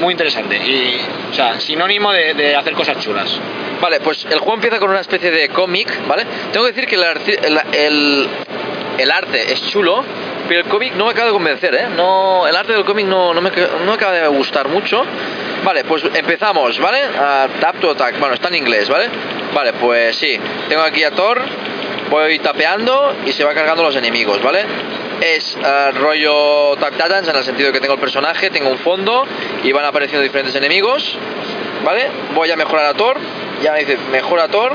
muy interesante y, o sea, sinónimo de, de hacer cosas chulas. Vale, pues el juego empieza con una especie de cómic, ¿vale? Tengo que decir que el, el, el- el arte es chulo, pero el cómic no me acaba de convencer, ¿eh? No, el arte del cómic no, no, me, no me acaba de gustar mucho. Vale, pues empezamos, ¿vale? A tap to attack. Bueno, está en inglés, ¿vale? Vale, pues sí. Tengo aquí a Thor, voy tapeando y se va cargando los enemigos, ¿vale? Es eh, rollo Tap Titans en el sentido de que tengo el personaje, tengo un fondo y van apareciendo diferentes enemigos, ¿vale? Voy a mejorar a Thor, ya me dice mejora Thor,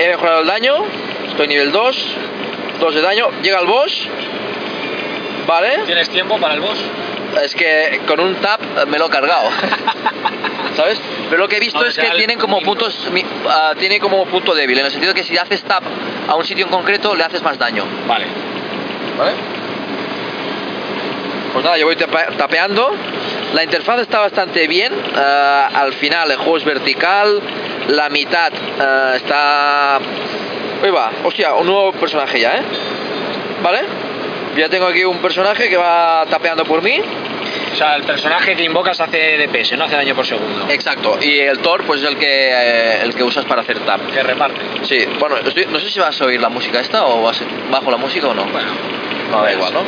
he mejorado el daño, estoy nivel 2, 2 de daño, llega el boss, ¿vale? ¿Tienes tiempo para el boss? Es que con un tap me lo he cargado. (laughs) ¿Sabes? Pero lo que he visto es que tienen como puntos ah, tiene como punto débil, en el sentido de que si haces tap a un sitio en concreto le haces más daño. Vale. ¿Vale? Pues nada, yo voy tapeando. La interfaz está bastante bien. ah, al final el juego es vertical. La mitad ah, está. Uy, va. Hostia, un nuevo personaje ya, ¿eh? ¿Vale? Ya tengo aquí un personaje que va tapeando por mí. O sea, el personaje que invocas hace DPS, no hace daño por segundo. Exacto. Y el Thor, pues es el que, eh, el que usas para hacer tap. Que reparte. Sí, bueno, estoy- no sé si vas a oír la música esta o vas bajo la música o no. Bueno, No, da igual, ¿no?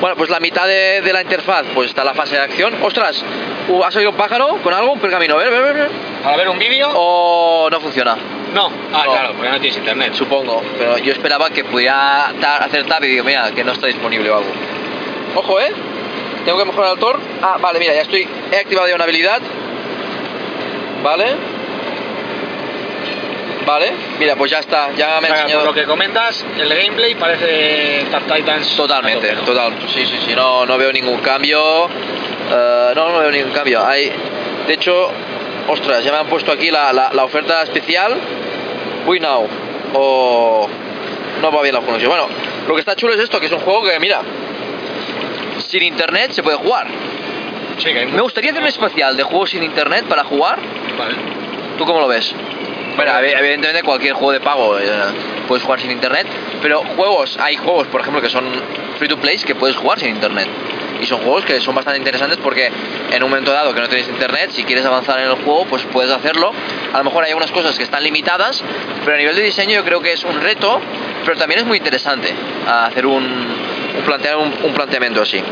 Bueno, pues la mitad de, de la interfaz, pues está la fase de acción. ¡Ostras! Uh, ¿Has oído un pájaro con algo? Un pergamino. Ver, ver, ver, ver. para ver un vídeo. O no funciona, No. Ah, No. claro, porque no tienes internet. supongo. Pero yo esperaba que pudiera hacer tap y digo, mira, que no está disponible o algo. Ojo, ¿eh? Tengo que mejorar al Thor. Ah, vale, mira, ya estoy. He activado ya una habilidad. Vale. Vale, mira, pues ya está. Ya me ha O sea, enseñado. por lo que comentas, el gameplay parece Tap Titans. Totalmente, tope, ¿no? total. Sí, sí, sí, no, no veo ningún cambio. Eh, no, no veo ningún cambio. Hay, de hecho, ostras, ya me han puesto aquí la, la, la oferta especial. Uy, now. O no va bien la pronunciación. Bueno, lo que está chulo es esto, que es un juego que, mira, sin internet se puede jugar. Sí, que hay Me gustaría hacer un especial de juegos sin internet para jugar. Vale. ¿Tú cómo lo ves? Bueno, evi- evidentemente cualquier juego de pago eh, puedes jugar sin internet, pero juegos, hay juegos, por ejemplo, que son free to play que puedes jugar sin internet. Y son juegos que son bastante interesantes porque en un momento dado que no tienes internet, si quieres avanzar en el juego, pues puedes hacerlo. A lo mejor hay algunas cosas que están limitadas, pero a nivel de diseño yo creo que es un reto, pero también es muy interesante hacer un, un, plantear un, un planteamiento así.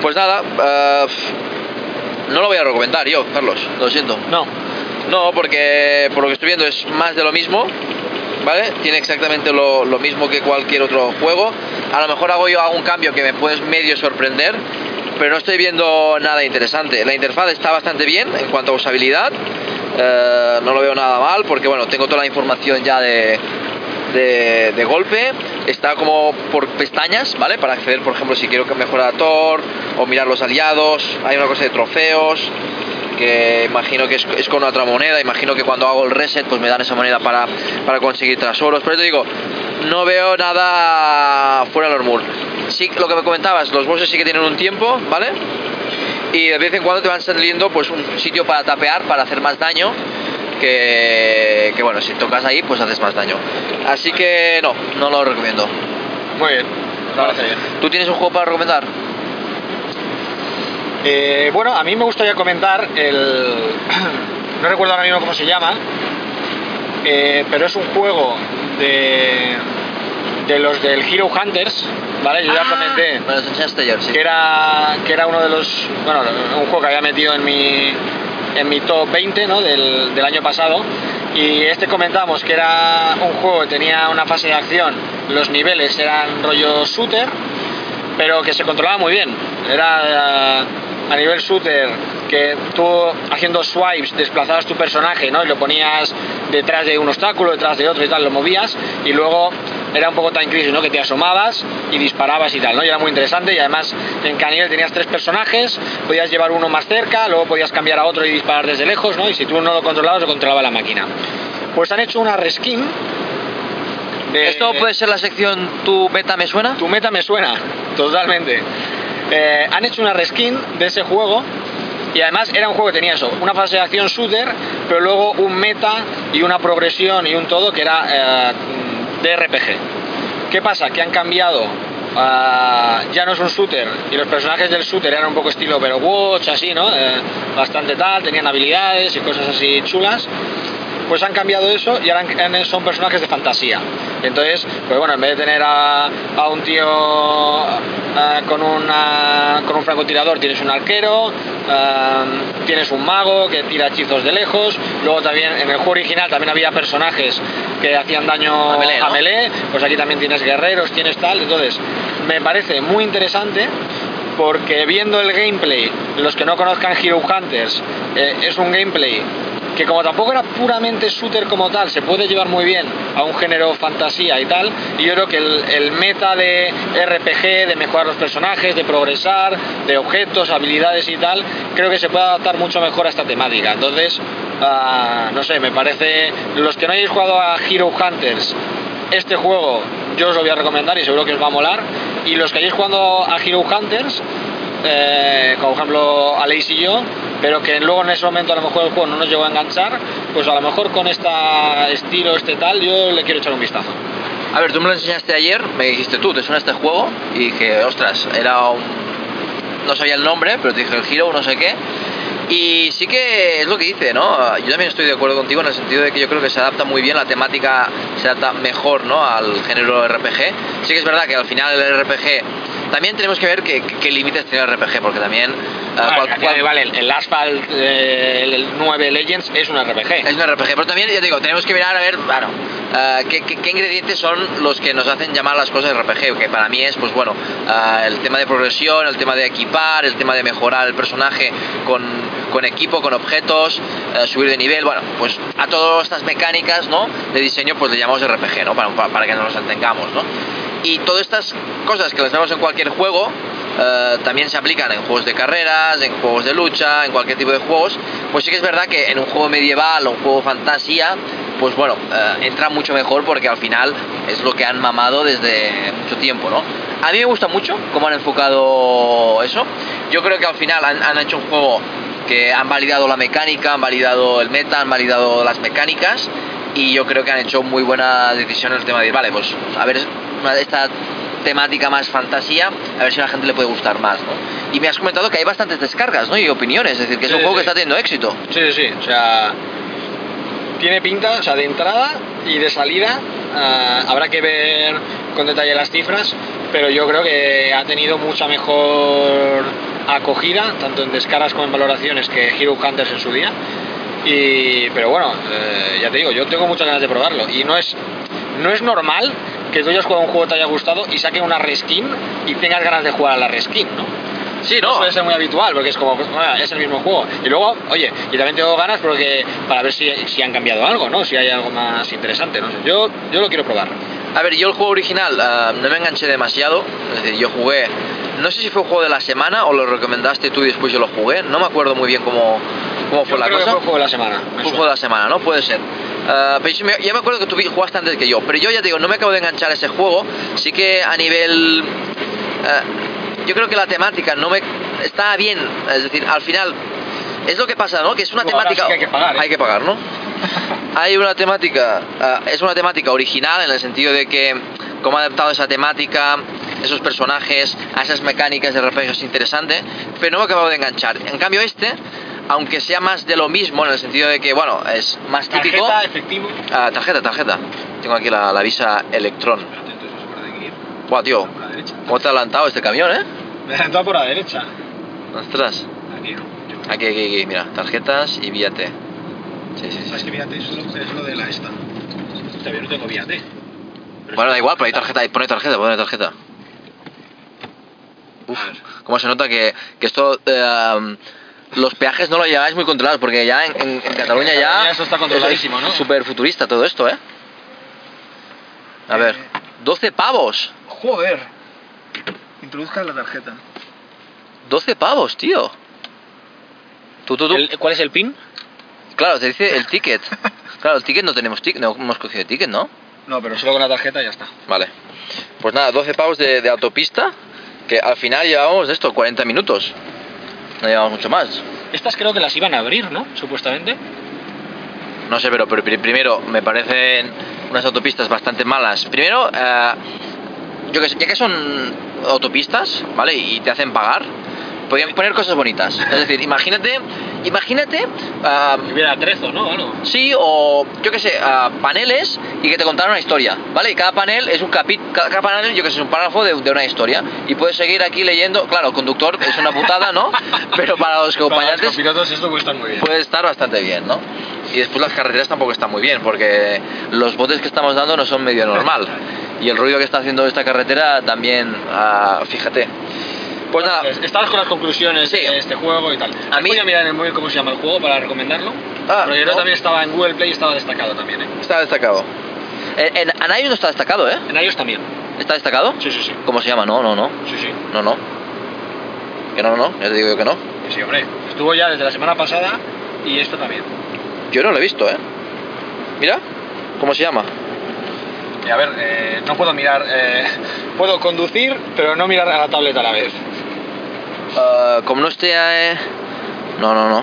Pues nada, eh, no lo voy a recomendar yo, Carlos, lo siento. No. No, porque por lo que estoy viendo es más de lo mismo, ¿vale? Tiene exactamente lo, mismo que cualquier otro juego. A lo mejor hago yo algún cambio que me puedes medio sorprender, pero no estoy viendo nada interesante. La interfaz está bastante bien en cuanto a usabilidad, eh, no lo veo nada mal porque, bueno, tengo toda la información ya de, de, golpe. Está como por pestañas, ¿vale? Para acceder, por ejemplo, si quiero mejorar a Thor o mirar los aliados. Hay una cosa de trofeos que imagino que es, es con otra moneda. Imagino que cuando hago el reset, pues me dan esa moneda para, para conseguir trasoros. Pero te digo, no veo nada fuera del normal. Sí, lo que me comentabas, los bosses sí que tienen un tiempo, ¿vale? Y de vez en cuando te van saliendo pues un sitio para tapear, para hacer más daño. Que, que bueno, si tocas ahí, pues haces más daño. Así que no, no lo recomiendo. Muy bien. Parece bien. ¿Tú tienes un juego para recomendar? Eh, bueno, a mí me gustaría comentar el. (clears throat) no recuerdo ahora mismo cómo se llama, eh, pero es un juego de. de los del Hero Hunters, ¿vale? Yo ya comenté Me lo enseñaste ayer, sí. que era, que era uno de los. bueno, un juego que había metido en mi. en mi top 20, ¿no? Del, del año pasado. Y este comentamos que era un juego que tenía una fase de acción, los niveles eran rollo shooter, pero que se controlaba muy bien. Era a nivel shooter que tú haciendo swipes desplazabas tu personaje, ¿no? Y lo ponías detrás de un obstáculo, detrás de otro y tal, lo movías y luego era un poco time crisis, ¿no? Que te asomabas y disparabas y tal, ¿no? Y era muy interesante y además en cada nivel tenías tres personajes, podías llevar uno más cerca, luego podías cambiar a otro y disparar desde lejos, ¿no? Y si tú no lo controlabas, lo controlaba la máquina. Pues han hecho una reskin de... ¿Esto puede ser la sección Tu meta me suena? Tu meta me suena, totalmente. Eh, han hecho una reskin de ese juego y además era un juego que tenía eso, una fase de acción shooter, pero luego un meta y una progresión y un todo que era eh, de RPG. ¿Qué pasa? Que han cambiado, ah, ya no es un shooter y los personajes del shooter eran un poco estilo Overwatch, así, ¿no? Eh, bastante tal, tenían habilidades y cosas así chulas pues han cambiado eso y ahora son personajes de fantasía. Entonces, pues bueno, en vez de tener a, a un tío ah, con, una, con un francotirador, tienes un arquero, ah, tienes un mago que tira hechizos de lejos, luego también en el juego original también había personajes que hacían daño A melee, ¿no? melee, pues aquí también tienes guerreros, tienes tal, entonces me parece muy interesante porque viendo el gameplay, los que no conozcan Hero Hunters, eh, es un gameplay que como tampoco era puramente shooter como tal, se puede llevar muy bien a un género fantasía y tal, y yo creo que el, el meta de RPG, de mejorar los personajes, de progresar, de objetos, habilidades y tal, creo que se puede adaptar mucho mejor a esta temática. Entonces, ah, no sé, me parece, los que no hayáis jugado a Hero Hunters, este juego yo os lo voy a recomendar y seguro que os va a molar. Y los que hayáis jugando a Hero Hunters, eh, como por ejemplo Aleix y yo, pero que luego en ese momento a lo mejor el juego no nos llegó a enganchar, pues a lo mejor con este estilo, este tal, yo le quiero echar un vistazo. A ver, tú me lo enseñaste ayer, me dijiste tú, ¿te suena este juego? Y dije, ostras, era un... No sabía el nombre, pero te dije el giro, no sé qué. Y sí que es lo que dice, ¿no? Yo también estoy de acuerdo contigo en el sentido de que yo creo que se adapta muy bien, la temática se adapta mejor, ¿no? Al género RPG. Sí que es verdad que al final el RPG... También tenemos que ver qué, qué- límites tiene el RPG, porque también... Vale, cual- cual- vale, el, Asphalt, eh, el, el 9 Legends es un RPG. Es un RPG, pero también, ya te digo, tenemos que mirar a ver, claro, eh, qué, qué- qué ingredientes son los que nos hacen llamar las cosas RPG, que para mí es, pues bueno, eh, el tema de progresión, el tema de equipar, el tema de mejorar el personaje con, con equipo, con objetos, subir de nivel, bueno, pues a todas estas mecánicas, ¿no? De diseño, pues le llamamos RPG, ¿no? Para, para, que nos entendamos, ¿no? Y todas estas cosas que las vemos en cualquier juego, eh, también se aplican en juegos de carreras, en juegos de lucha, en cualquier tipo de juegos, pues sí que es verdad que en un juego medieval o un juego fantasía pues bueno, eh, entra mucho mejor porque al final es lo que han mamado desde mucho tiempo, ¿no? A mí me gusta mucho cómo han enfocado eso. Yo creo que al final han, han hecho un juego que han validado la mecánica, han validado el meta, han validado las mecánicas y yo creo que han hecho muy buena decisión en el tema de, vale, pues a ver una- esta temática más fantasía, a ver si a la gente le puede gustar más, ¿no? Y me has comentado que hay bastantes descargas, ¿no? Y opiniones, es decir, que es Sí, un juego sí. que está teniendo éxito. Sí, sí, sí. O sea, tiene pinta, o sea, de entrada y de salida. ah, habrá que ver con detalle las cifras, pero yo creo que ha tenido mucha mejor acogida, tanto en descargas como en valoraciones, que Hero Hunters en su día. Y, pero bueno, eh, ya te digo, yo tengo muchas ganas de probarlo. Y no es, no es normal que tú hayas jugado un juego que te haya gustado y saquen una reskin y tengas ganas de jugar a la reskin, ¿no? Sí, no suele ser muy habitual porque es como bueno, es el mismo juego y luego oye y también tengo ganas porque para ver si, si han cambiado algo no si hay algo más interesante no sé. Yo yo lo quiero probar. A ver, yo el juego original ah, no me enganché demasiado, es decir, yo jugué, no sé si fue un juego de la semana o lo recomendaste tú y después yo lo jugué, no me acuerdo muy bien cómo, cómo fue Yo la creo cosa. que fue juego de la semana juego de la semana, ¿no? Puede ser. Ah, pero yo, me- ya me acuerdo que tú jugaste antes que yo, pero yo ya te digo, no me acabo de enganchar a ese juego. Sí que a nivel. ah, yo creo que la temática no me. Está bien, es decir, al final. Es lo que pasa, ¿no? Que es una ahora temática. sí que hay que pagar, ¿eh? Hay que pagar, ¿no? (laughs) hay una temática. ah, es una temática original en el sentido de que. Cómo ha adaptado esa temática, esos personajes, a esas mecánicas de RPG es interesante, pero no me he acabado de enganchar. En cambio, este, aunque sea más de lo mismo, en el sentido de que, bueno, es más típico. tarjeta efectivo Ah, tarjeta, tarjeta. Tengo aquí la, la Visa Electron. Buah, tío, ¿cómo te ha adelantado este camión, eh? me he adelantado por la derecha Ostras. aquí Aquí, aquí, aquí, mira, tarjetas y Viate. Sí, sí, sí. sabes que Viate es lo, es lo de la esta Hostia, yo no tengo Viate Bueno, da igual, pero hay tarjeta, ahí pone tarjeta, pone tarjeta. Uf, cómo se nota que, que esto... eh, los peajes no lo lleváis muy controlados, porque ya en, en- en Cataluña ya... Esto está controladísimo, ¿no? Súper futurista todo esto, ¿eh? A ver, 12 pavos. joder introduzca la tarjeta 12 pavos, tío. Tú, tú, tú. ¿cuál es el pin? Claro, te dice el ticket. Claro, el ticket no tenemos ticket, no hemos cogido ticket, ¿no? no pero solo con la tarjeta ya está Vale. Pues nada, 12 pavos de, de autopista, que al final llevábamos esto, 40 minutos. No llevamos mucho más. estas creo que las iban a abrir ¿no? supuestamente No sé, pero, pero pri- primero me parecen unas autopistas bastante malas. Primero, eh, yo que sé, ya que son autopistas, ¿vale? Y te hacen pagar, podrían poner cosas bonitas. Es decir, imagínate, imagínate, que hubiera trezo ¿no? Algo. Sí, o yo qué sé, ah, paneles y que te contaran una historia, ¿vale? Y cada panel es un capítulo, cada, cada panel, yo que sé, es un párrafo de, de una historia. Y puedes seguir aquí leyendo, claro, el conductor es una putada, ¿no? (laughs) Pero para los Para los acompañantes esto puede estar muy bien puede estar bastante bien, ¿no? Y después las carreteras tampoco están muy bien, porque los botes que estamos dando no son medio normal. (laughs) Y el ruido que está haciendo esta carretera también, ah, fíjate. Pues nada, Estabas con las conclusiones Sí. de este juego y tal. A mí- Voy a mirar en el móvil cómo se llama el juego para recomendarlo. Ah, Porque yo no. también estaba en Google Play y estaba destacado también, ¿eh? está destacado. En, en Anayos no está destacado, ¿eh? En iOS también. ¿Está destacado? Sí, sí, sí. ¿Cómo se llama? No, no, no. Sí, sí. No, no. Que no, no, ya te digo yo que no. Sí, sí, hombre. Estuvo ya desde la semana pasada y esto también. Yo no lo he visto, ¿eh? Mira, ¿cómo se llama? Y a ver, eh, no puedo mirar. eh, (laughs) puedo conducir, pero no mirar a la tableta a la vez. Ah, como no esté... eh, No, no, no.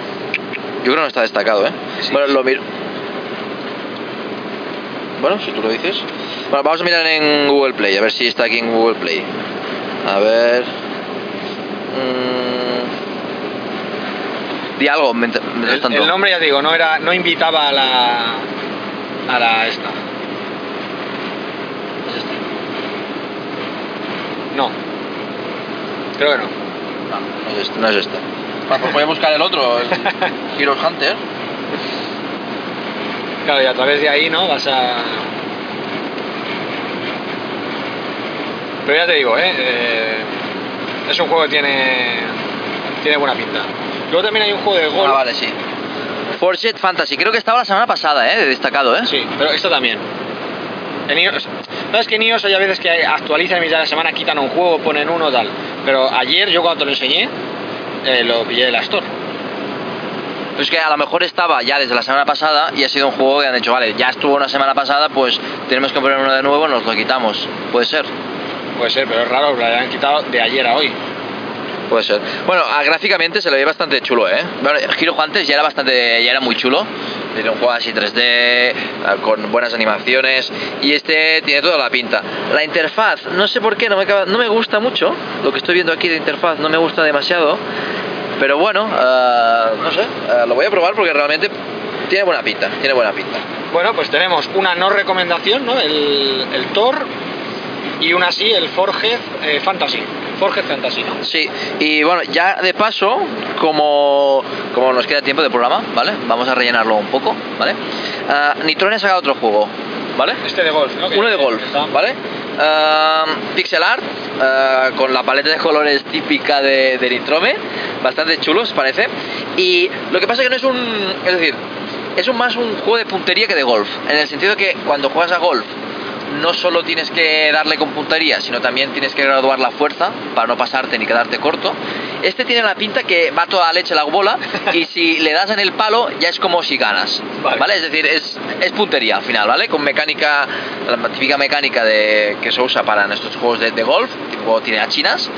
Yo creo que no está destacado, ¿eh? Sí. Bueno, lo miro... Bueno, si tú lo dices. Bueno, vamos a mirar en Google Play, a ver si está aquí en Google Play. A ver... Mm, Di algo mientras El, tanto. el nombre, ya digo, no, era, no invitaba a la. a la esta. ¿Es? No. Creo que no. No, no es este. No es este. Pues voy a buscar el otro, el (laughs) Heroes Hunter. Claro, y a través de ahí, ¿no? Vas a. Pero ya te digo, ¿eh? Eh, es un juego que tiene. tiene buena pinta. Luego también hay un juego de golf. Ah, vale, sí. Forget Fantasy, creo que estaba la semana pasada, ¿eh? De destacado, ¿eh? Sí, pero esto también. En iOS, ¿Sabes que en iOS hay veces que actualizan mitad de la semana, quitan un juego, ponen uno tal? Pero ayer yo cuando te lo enseñé, eh, lo pillé de la Store. Pero es que a lo mejor estaba ya desde la semana pasada y ha sido un juego que han dicho, vale, ya estuvo una semana pasada, pues tenemos que poner uno de nuevo, nos lo quitamos. Puede ser. Puede ser, pero es raro, lo hayan quitado de ayer a hoy. Puede ser. Bueno, a- gráficamente se le ve bastante chulo, ¿eh? Bueno, Hero Hunters ya era bastante, ya era muy chulo. Tiene un juego así 3D, eh, con buenas animaciones. Y este tiene toda la pinta. La interfaz, no sé por qué, no me, acaba- no me gusta mucho. Lo que estoy viendo aquí de interfaz no me gusta demasiado. Pero bueno, eh, no sé, eh, lo voy a probar porque realmente tiene buena pinta. Tiene buena pinta. Bueno, pues tenemos una no recomendación, ¿no? El, el Thor y una sí, el Forged eh, Fantasy. Forged Fantasy, ¿no? Sí, y bueno, ya de paso, como, como nos queda tiempo de programa, ¿vale? Vamos a rellenarlo un poco, ¿vale? Ah, Nitrone ha sacado otro juego, ¿vale? Este de golf, ¿no? Que- Uno de golf, está- ¿vale? Ah, pixel art, ah, con la paleta de colores típica de, de Nitrome, bastante chulos parece. Y lo que pasa es que no es un. Es decir, es un más un juego de puntería que de golf. En el sentido que cuando juegas a golf, no solo tienes que darle con puntería, sino también tienes que graduar la fuerza para no pasarte ni quedarte corto. Este tiene la pinta que va toda la leche la bola y (laughs) si le das en el palo ya es como si ganas. Vale. ¿Vale? Es decir, es, es puntería al final, ¿vale? Con mecánica, la típica mecánica de, que se usa para en estos juegos de, de golf, tipo tiene a chinas.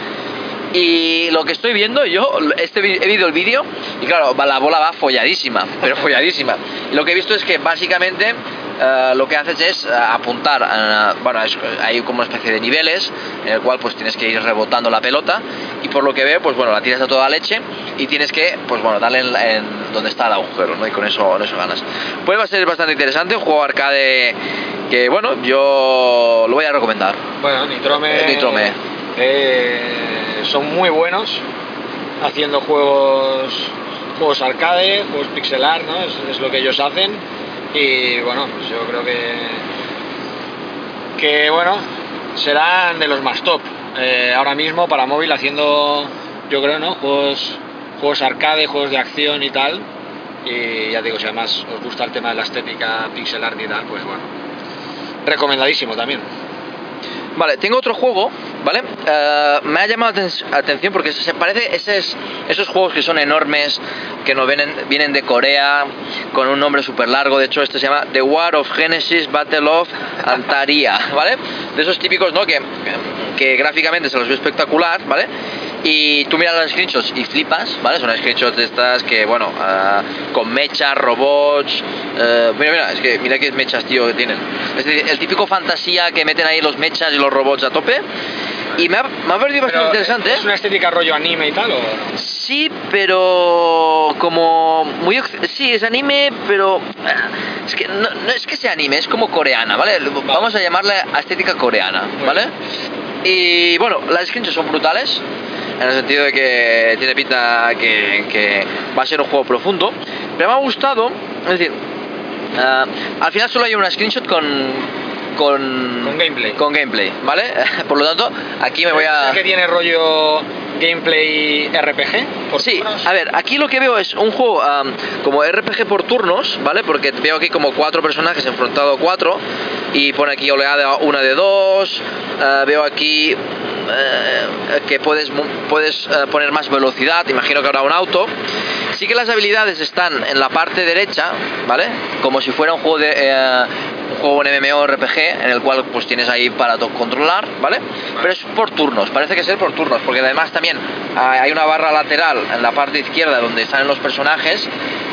Y lo que estoy viendo, yo este, he visto el vídeo y claro, la bola va folladísima, pero folladísima. Y lo que he visto es que básicamente eh, lo que haces es eh, apuntar, eh, bueno, es- hay como una especie de niveles en el cual pues tienes que ir rebotando la pelota y por lo que veo, pues bueno, la tiras a toda leche y tienes que, pues bueno, darle en, en donde está el agujero, ¿no? Y con eso, con eso ganas. Pues va a ser bastante interesante, un juego arcade que, bueno, yo lo voy a recomendar. Bueno, Nitrome. Nitrome. eh, son muy buenos haciendo juegos juegos arcade, juegos pixelar, ¿no? Es, es lo que ellos hacen. Y bueno, pues yo creo que. que bueno, serán de los más top. eh, ahora mismo para móvil haciendo, yo creo, ¿no? Juegos, juegos arcade, juegos de acción y tal. Y ya digo, si además os gusta el tema de la estética pixel art y tal, pues bueno. Recomendadísimo también. Vale, tengo otro juego, ¿vale? Eh, me ha llamado la aten- atención porque se parece esos, esos juegos que son enormes, que nos vienen, vienen de Corea, con un nombre súper largo. De hecho, este se llama The War of Genesis Battle of Antaria, (laughs) ¿vale? De esos típicos, ¿no? Que, que gráficamente se los ve espectacular, ¿vale? Y tú miras los screenshots y flipas, ¿vale? Son screenshots de estas que, bueno, ah, con mechas, robots. eh, mira, mira, es que mira qué mechas, tío, que tienen. Es decir, el típico fantasía que meten ahí los mechas y los robots a tope. Y me ha, me ha parecido bastante interesante, ¿Es ¿eh? una estética rollo anime y tal? O... Sí, pero como muy sí es anime, pero ah, es que no, no es que sea anime, es como coreana, ¿vale? Vamos a llamarle a estética coreana, ¿vale? Y bueno, las screenshots son brutales, en el sentido de que tiene pinta que, que va a ser un juego profundo, pero me ha gustado, es decir, ah, al final solo hay una screenshot con con, Con gameplay. con gameplay, ¿vale? (laughs) Por lo tanto, aquí me voy a ¿Es que tiene rollo gameplay RPG? Por Sí, turnos? a ver, aquí lo que veo es un juego am, como RPG por turnos, ¿vale? Porque veo aquí como cuatro personajes enfrentados a cuatro y pone aquí oleada una de dos, eh, veo aquí eh, que puedes, puedes eh, poner más velocidad, imagino que habrá un auto. Sí que las habilidades están en la parte derecha, ¿vale? Como si fuera un juego de... eh, un juego en MMORPG en el cual pues tienes ahí para controlar, ¿vale? Pero es por turnos, parece que es por turnos, porque además también ah, hay una barra lateral en la parte izquierda donde están los personajes,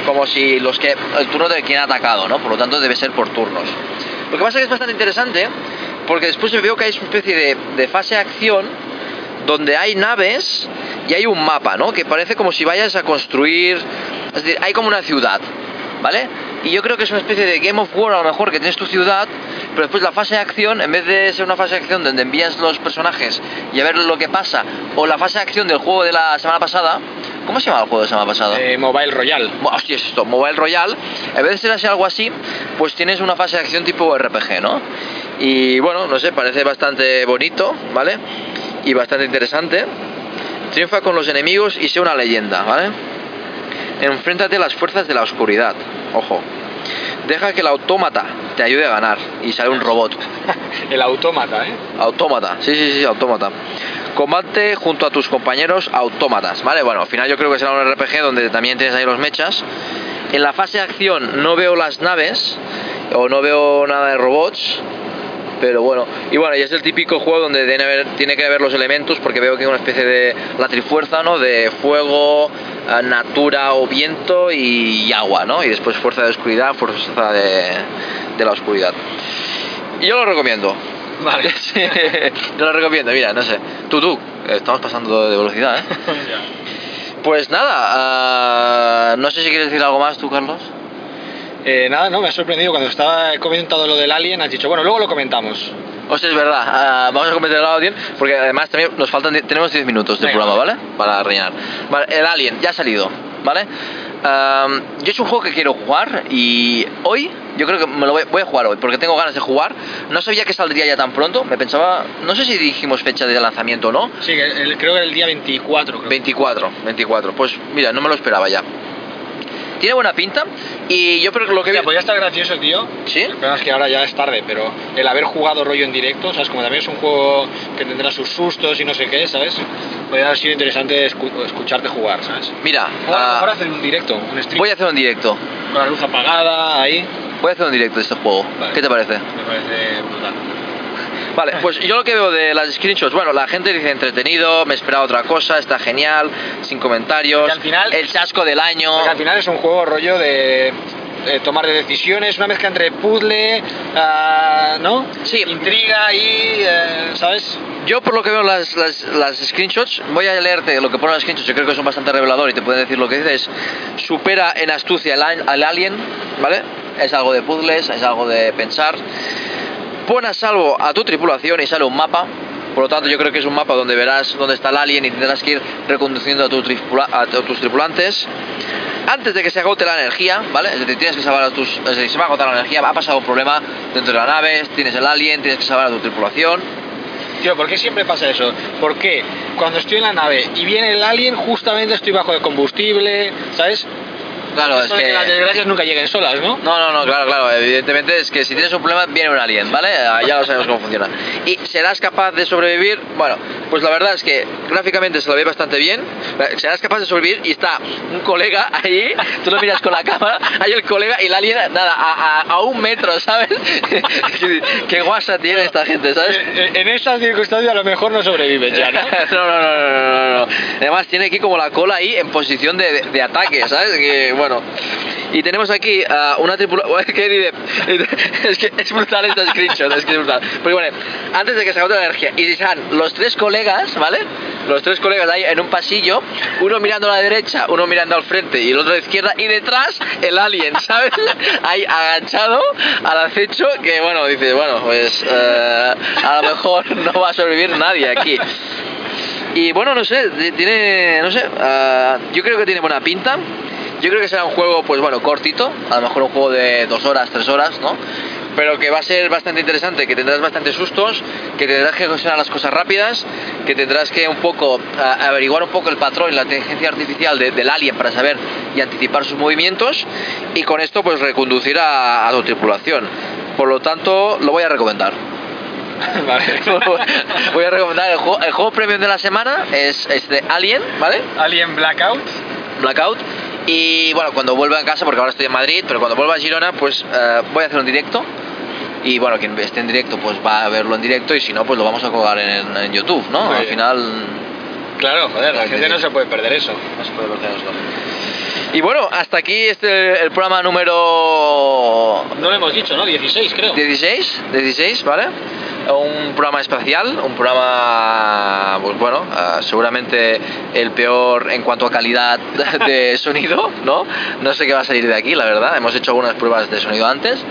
como si los que el turno de quien ha atacado, ¿no? Por lo tanto debe ser por turnos. Lo que pasa es que es bastante interesante, porque después veo que hay una especie de, de fase de acción donde hay naves y hay un mapa, ¿no? Que parece como si vayas a construir, es decir, hay como una ciudad, ¿vale? Y yo creo que es una especie de Game of War a lo mejor que tienes tu ciudad, pero después la fase de acción, en vez de ser una fase de acción donde envías los personajes y a ver lo que pasa, o la fase de acción del juego de la semana pasada, ¿cómo se llama el juego de la semana pasada? Eh, Mobile Royale. Mo- Hostia, es esto, Mobile Royale, en vez de ser así algo así, pues tienes una fase de acción tipo RPG, ¿no? Y bueno, no sé, parece bastante bonito, ¿vale? Y bastante interesante. Triunfa con los enemigos y sea una leyenda, ¿vale? Enfréntate a las fuerzas de la oscuridad, ojo. Deja que el autómata te ayude a ganar y sale un robot. (laughs) El autómata, ¿eh? Autómata, sí, sí, sí, autómata. combate junto a tus compañeros autómatas, ¿vale? Bueno, al final yo creo que será un RPG donde también tienes ahí los mechas. En la fase de acción no veo las naves o no veo nada de robots, pero bueno, y bueno, y es el típico juego donde tiene, haber- tiene que haber los elementos porque veo que hay una especie de la trifuerza, ¿no? De fuego, eh, natura o viento y, agua, ¿no? Y después fuerza de oscuridad, fuerza de, de la oscuridad. Y yo lo recomiendo. (laughs) Vale. (laughs) Sí, yo lo recomiendo, mira, no sé. Tú, tú, estamos pasando de velocidad, ¿eh? (laughs) Pues nada, ah, no sé si quieres decir algo más tú, Carlos. Eh, nada, no, me ha sorprendido cuando estaba comentando lo del Alien, has dicho, bueno, luego lo comentamos. Hostia, es verdad, ah, vamos a comentar el Alien porque además también nos faltan, tenemos 10 minutos de programa, ¿vale? Para rellenar. Vale, el Alien ya ha salido, ¿vale? Yo es un juego que quiero jugar y hoy, yo creo que me lo voy, voy a jugar hoy porque tengo ganas de jugar. No sabía que saldría ya tan pronto, me pensaba, no sé si dijimos fecha de lanzamiento o no. Sí, que el- creo que el día 24. Creo. 24, 24. Pues mira, no me lo esperaba ya. Tiene buena pinta y yo creo que lo que vi... podría estar gracioso, tío. ¿Sí? El problema es que ahora ya es tarde, pero el haber jugado rollo en directo, ¿sabes? Como también es un juego que tendrá sus sustos y no sé qué, ¿sabes? Podría haber sido interesante escu- escucharte jugar, ¿sabes? Mira, O a lo ah, mejor hacer un directo, un stream voy a hacer un directo. con la luz apagada ahí. Voy a hacer un directo de este juego. Vale. ¿Qué te parece? Me parece brutal. Vale, pues yo lo que veo de las screenshots, bueno, la gente dice entretenido, me esperaba otra cosa, está genial, sin comentarios. Al final- el chasco del año. Porque al final es un juego rollo de, de tomar de decisiones, una mezcla entre puzzle, ah, ¿no? Sí. Intriga y, eh, ¿sabes? Yo por lo que veo las, las, las screenshots, voy a leerte lo que pone las screenshots, yo creo que son bastante revelador y te pueden decir lo que dices. Supera en astucia al- al alien, ¿vale? Es algo de puzzles, es algo de pensar. Pon a salvo a tu tripulación y sale un mapa. Por lo tanto, yo creo que es un mapa donde verás dónde está el alien y tendrás que ir reconduciendo a, tu tripula- a tu- tus tripulantes. Antes de que se agote la energía, ¿vale? Es decir, tienes que salvar a tus. Decir, se va a agotar la energía, ha pasado un problema dentro de la nave, tienes el alien, tienes que salvar a tu tripulación. Tío, ¿por qué siempre pasa eso? ¿Por qué cuando estoy en la nave y viene el alien, justamente estoy bajo de combustible, ¿sabes? Claro, es que. las desgracias nunca lleguen solas, ¿no? No, no, no, claro, claro. Evidentemente es que si tienes un problema viene un alien, ¿vale? Ya lo sabemos cómo funciona. ¿Y serás capaz de sobrevivir? Bueno, pues la verdad es que gráficamente se lo ve bastante bien. Eh, Serás capaz de sobrevivir y está un colega ahí, tú lo miras con la (laughs) cámara, hay el colega y el alien, nada, a, a- a un metro, ¿sabes? (laughs) Qué guasa tiene esta gente, ¿sabes? En en esas circunstancias a lo mejor no sobrevives ya, (laughs) ¿no? no, no, no, no, no, no. Además tiene aquí como la cola ahí en posición de, de- de ataque, ¿sabes? Que bueno. Y tenemos aquí ah, una tripulación. (laughs) ¿Qué dice? (laughs) Es que es brutal esta screenshot, es que es brutal. Porque bueno, antes de que se agote la energía, y están los tres colegas, ¿vale? Los tres colegas ahí en un pasillo, uno mirando a la derecha, uno mirando al frente y el otro a la izquierda, y detrás el alien, ¿sabes? (laughs) Ahí agachado al acecho, que bueno, dice, bueno, pues eh, a lo mejor no va a sobrevivir nadie aquí. Y bueno, no sé, ti- tiene, no sé, ah, yo creo que tiene buena pinta. Yo creo que será un juego, pues bueno, cortito, a lo mejor un juego de dos horas, tres horas, ¿no? Pero que va a ser bastante interesante, que tendrás bastantes sustos, que tendrás que gestionar las cosas rápidas, que tendrás que un poco ah, averiguar un poco el patrón y la inteligencia artificial de- del alien para saber y anticipar sus movimientos y con esto pues reconducir a, a tu tripulación. Por lo tanto, lo voy a recomendar. (laughs) vale. (laughs) Voy a recomendar el juego, el juego premium de la semana es, es de Alien, ¿vale? Alien Blackout. Blackout. Y bueno, cuando vuelva a casa, porque ahora estoy en Madrid, pero cuando vuelva a Girona, pues eh, voy a hacer un directo. Y bueno, quien esté en directo, pues va a verlo en directo. Y si no, pues lo vamos a colgar en, en YouTube, ¿no? Muy Al bien. final. Claro, joder, la gente no se puede perder eso. no se puede perder eso. Y bueno, hasta aquí este el programa número No lo hemos dicho, ¿no? 16 creo. 16, 16, ¿vale? Un programa especial, un programa, pues bueno, ah, seguramente el peor en cuanto a calidad (laughs) de sonido, ¿no? No sé qué va a salir de aquí, la verdad. Hemos hecho algunas pruebas de sonido antes,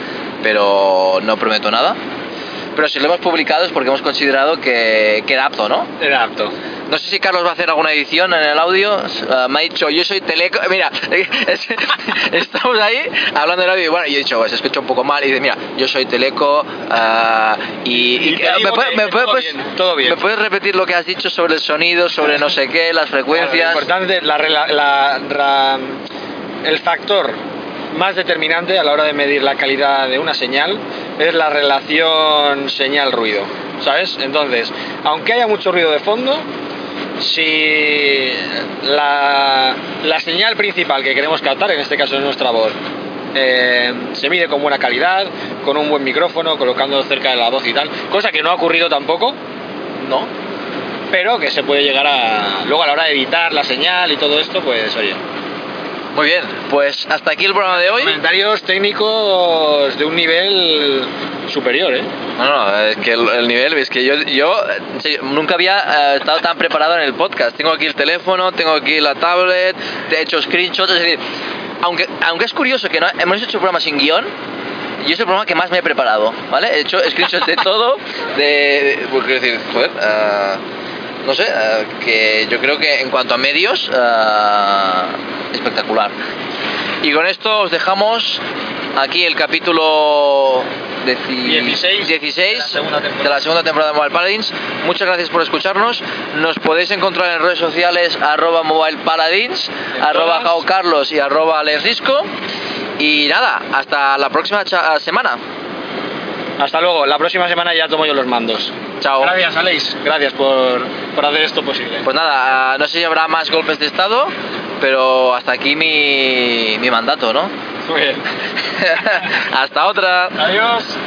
pero no prometo nada. Pero si lo hemos publicado es porque hemos considerado que, que era apto, ¿no? Era apto. No sé si Carlos va a hacer alguna edición en el audio. Ah, me ha dicho, yo soy teleco. (laughs) Mira, (laughs) es- estamos ahí hablando del audio y bueno, yo he dicho, se escucha un poco mal. Y dice, mira, yo soy teleco. ah, y, Y te digo ¿me, puede- me puede- todo pues- bien, todo bien. ¿Me puedes repetir lo que has dicho sobre el sonido, sobre no sé qué, las Lo frecuencias? importante, la, la- ra- el factor más determinante a la hora de medir la calidad de una señal es la relación señal-ruido. ¿sabes? Entonces, aunque haya mucho ruido de fondo, si la, la señal principal que queremos captar, en este caso es nuestra voz, eh, se mide con buena calidad, con un buen micrófono, colocando cerca de la voz y tal, cosa que no ha ocurrido tampoco, ¿no? Pero que se puede llegar a... Luego a la hora de editar la señal y todo esto, pues oye, Muy bien, pues hasta aquí el programa de hoy. comentarios técnicos de un nivel superior, ¿eh? No, no, es que el, el nivel, es que yo, yo serio, nunca había eh, estado tan preparado en el podcast. Tengo aquí el teléfono, tengo aquí la tablet, he hecho screenshots, es decir, aunque, aunque es curioso que no, hemos hecho el programa sin guion, y es el programa que más me he preparado, ¿vale? He hecho screenshots de todo, de, de- pues, quiero decir, joder, ah, no sé, ah, que yo creo que en cuanto a medios, ah, espectacular. Y con esto os dejamos aquí el capítulo deci- 16 16 de la segunda temporada. de la segunda temporada de Mobile Paladins. Muchas gracias por escucharnos. Nos podéis encontrar en redes sociales arroba Mobile Paladins, En arroba. Jao Carlos y arroba Alex Risco. Y nada, hasta la próxima semana. Hasta luego, la próxima semana ya tomo yo los mandos. Chao. Gracias, Aleix. Gracias por, por hacer esto posible. Pues nada, no sé si habrá más golpes de estado, pero hasta aquí mi, mi mandato, ¿no? Muy bien. (laughs) hasta otra. Adiós.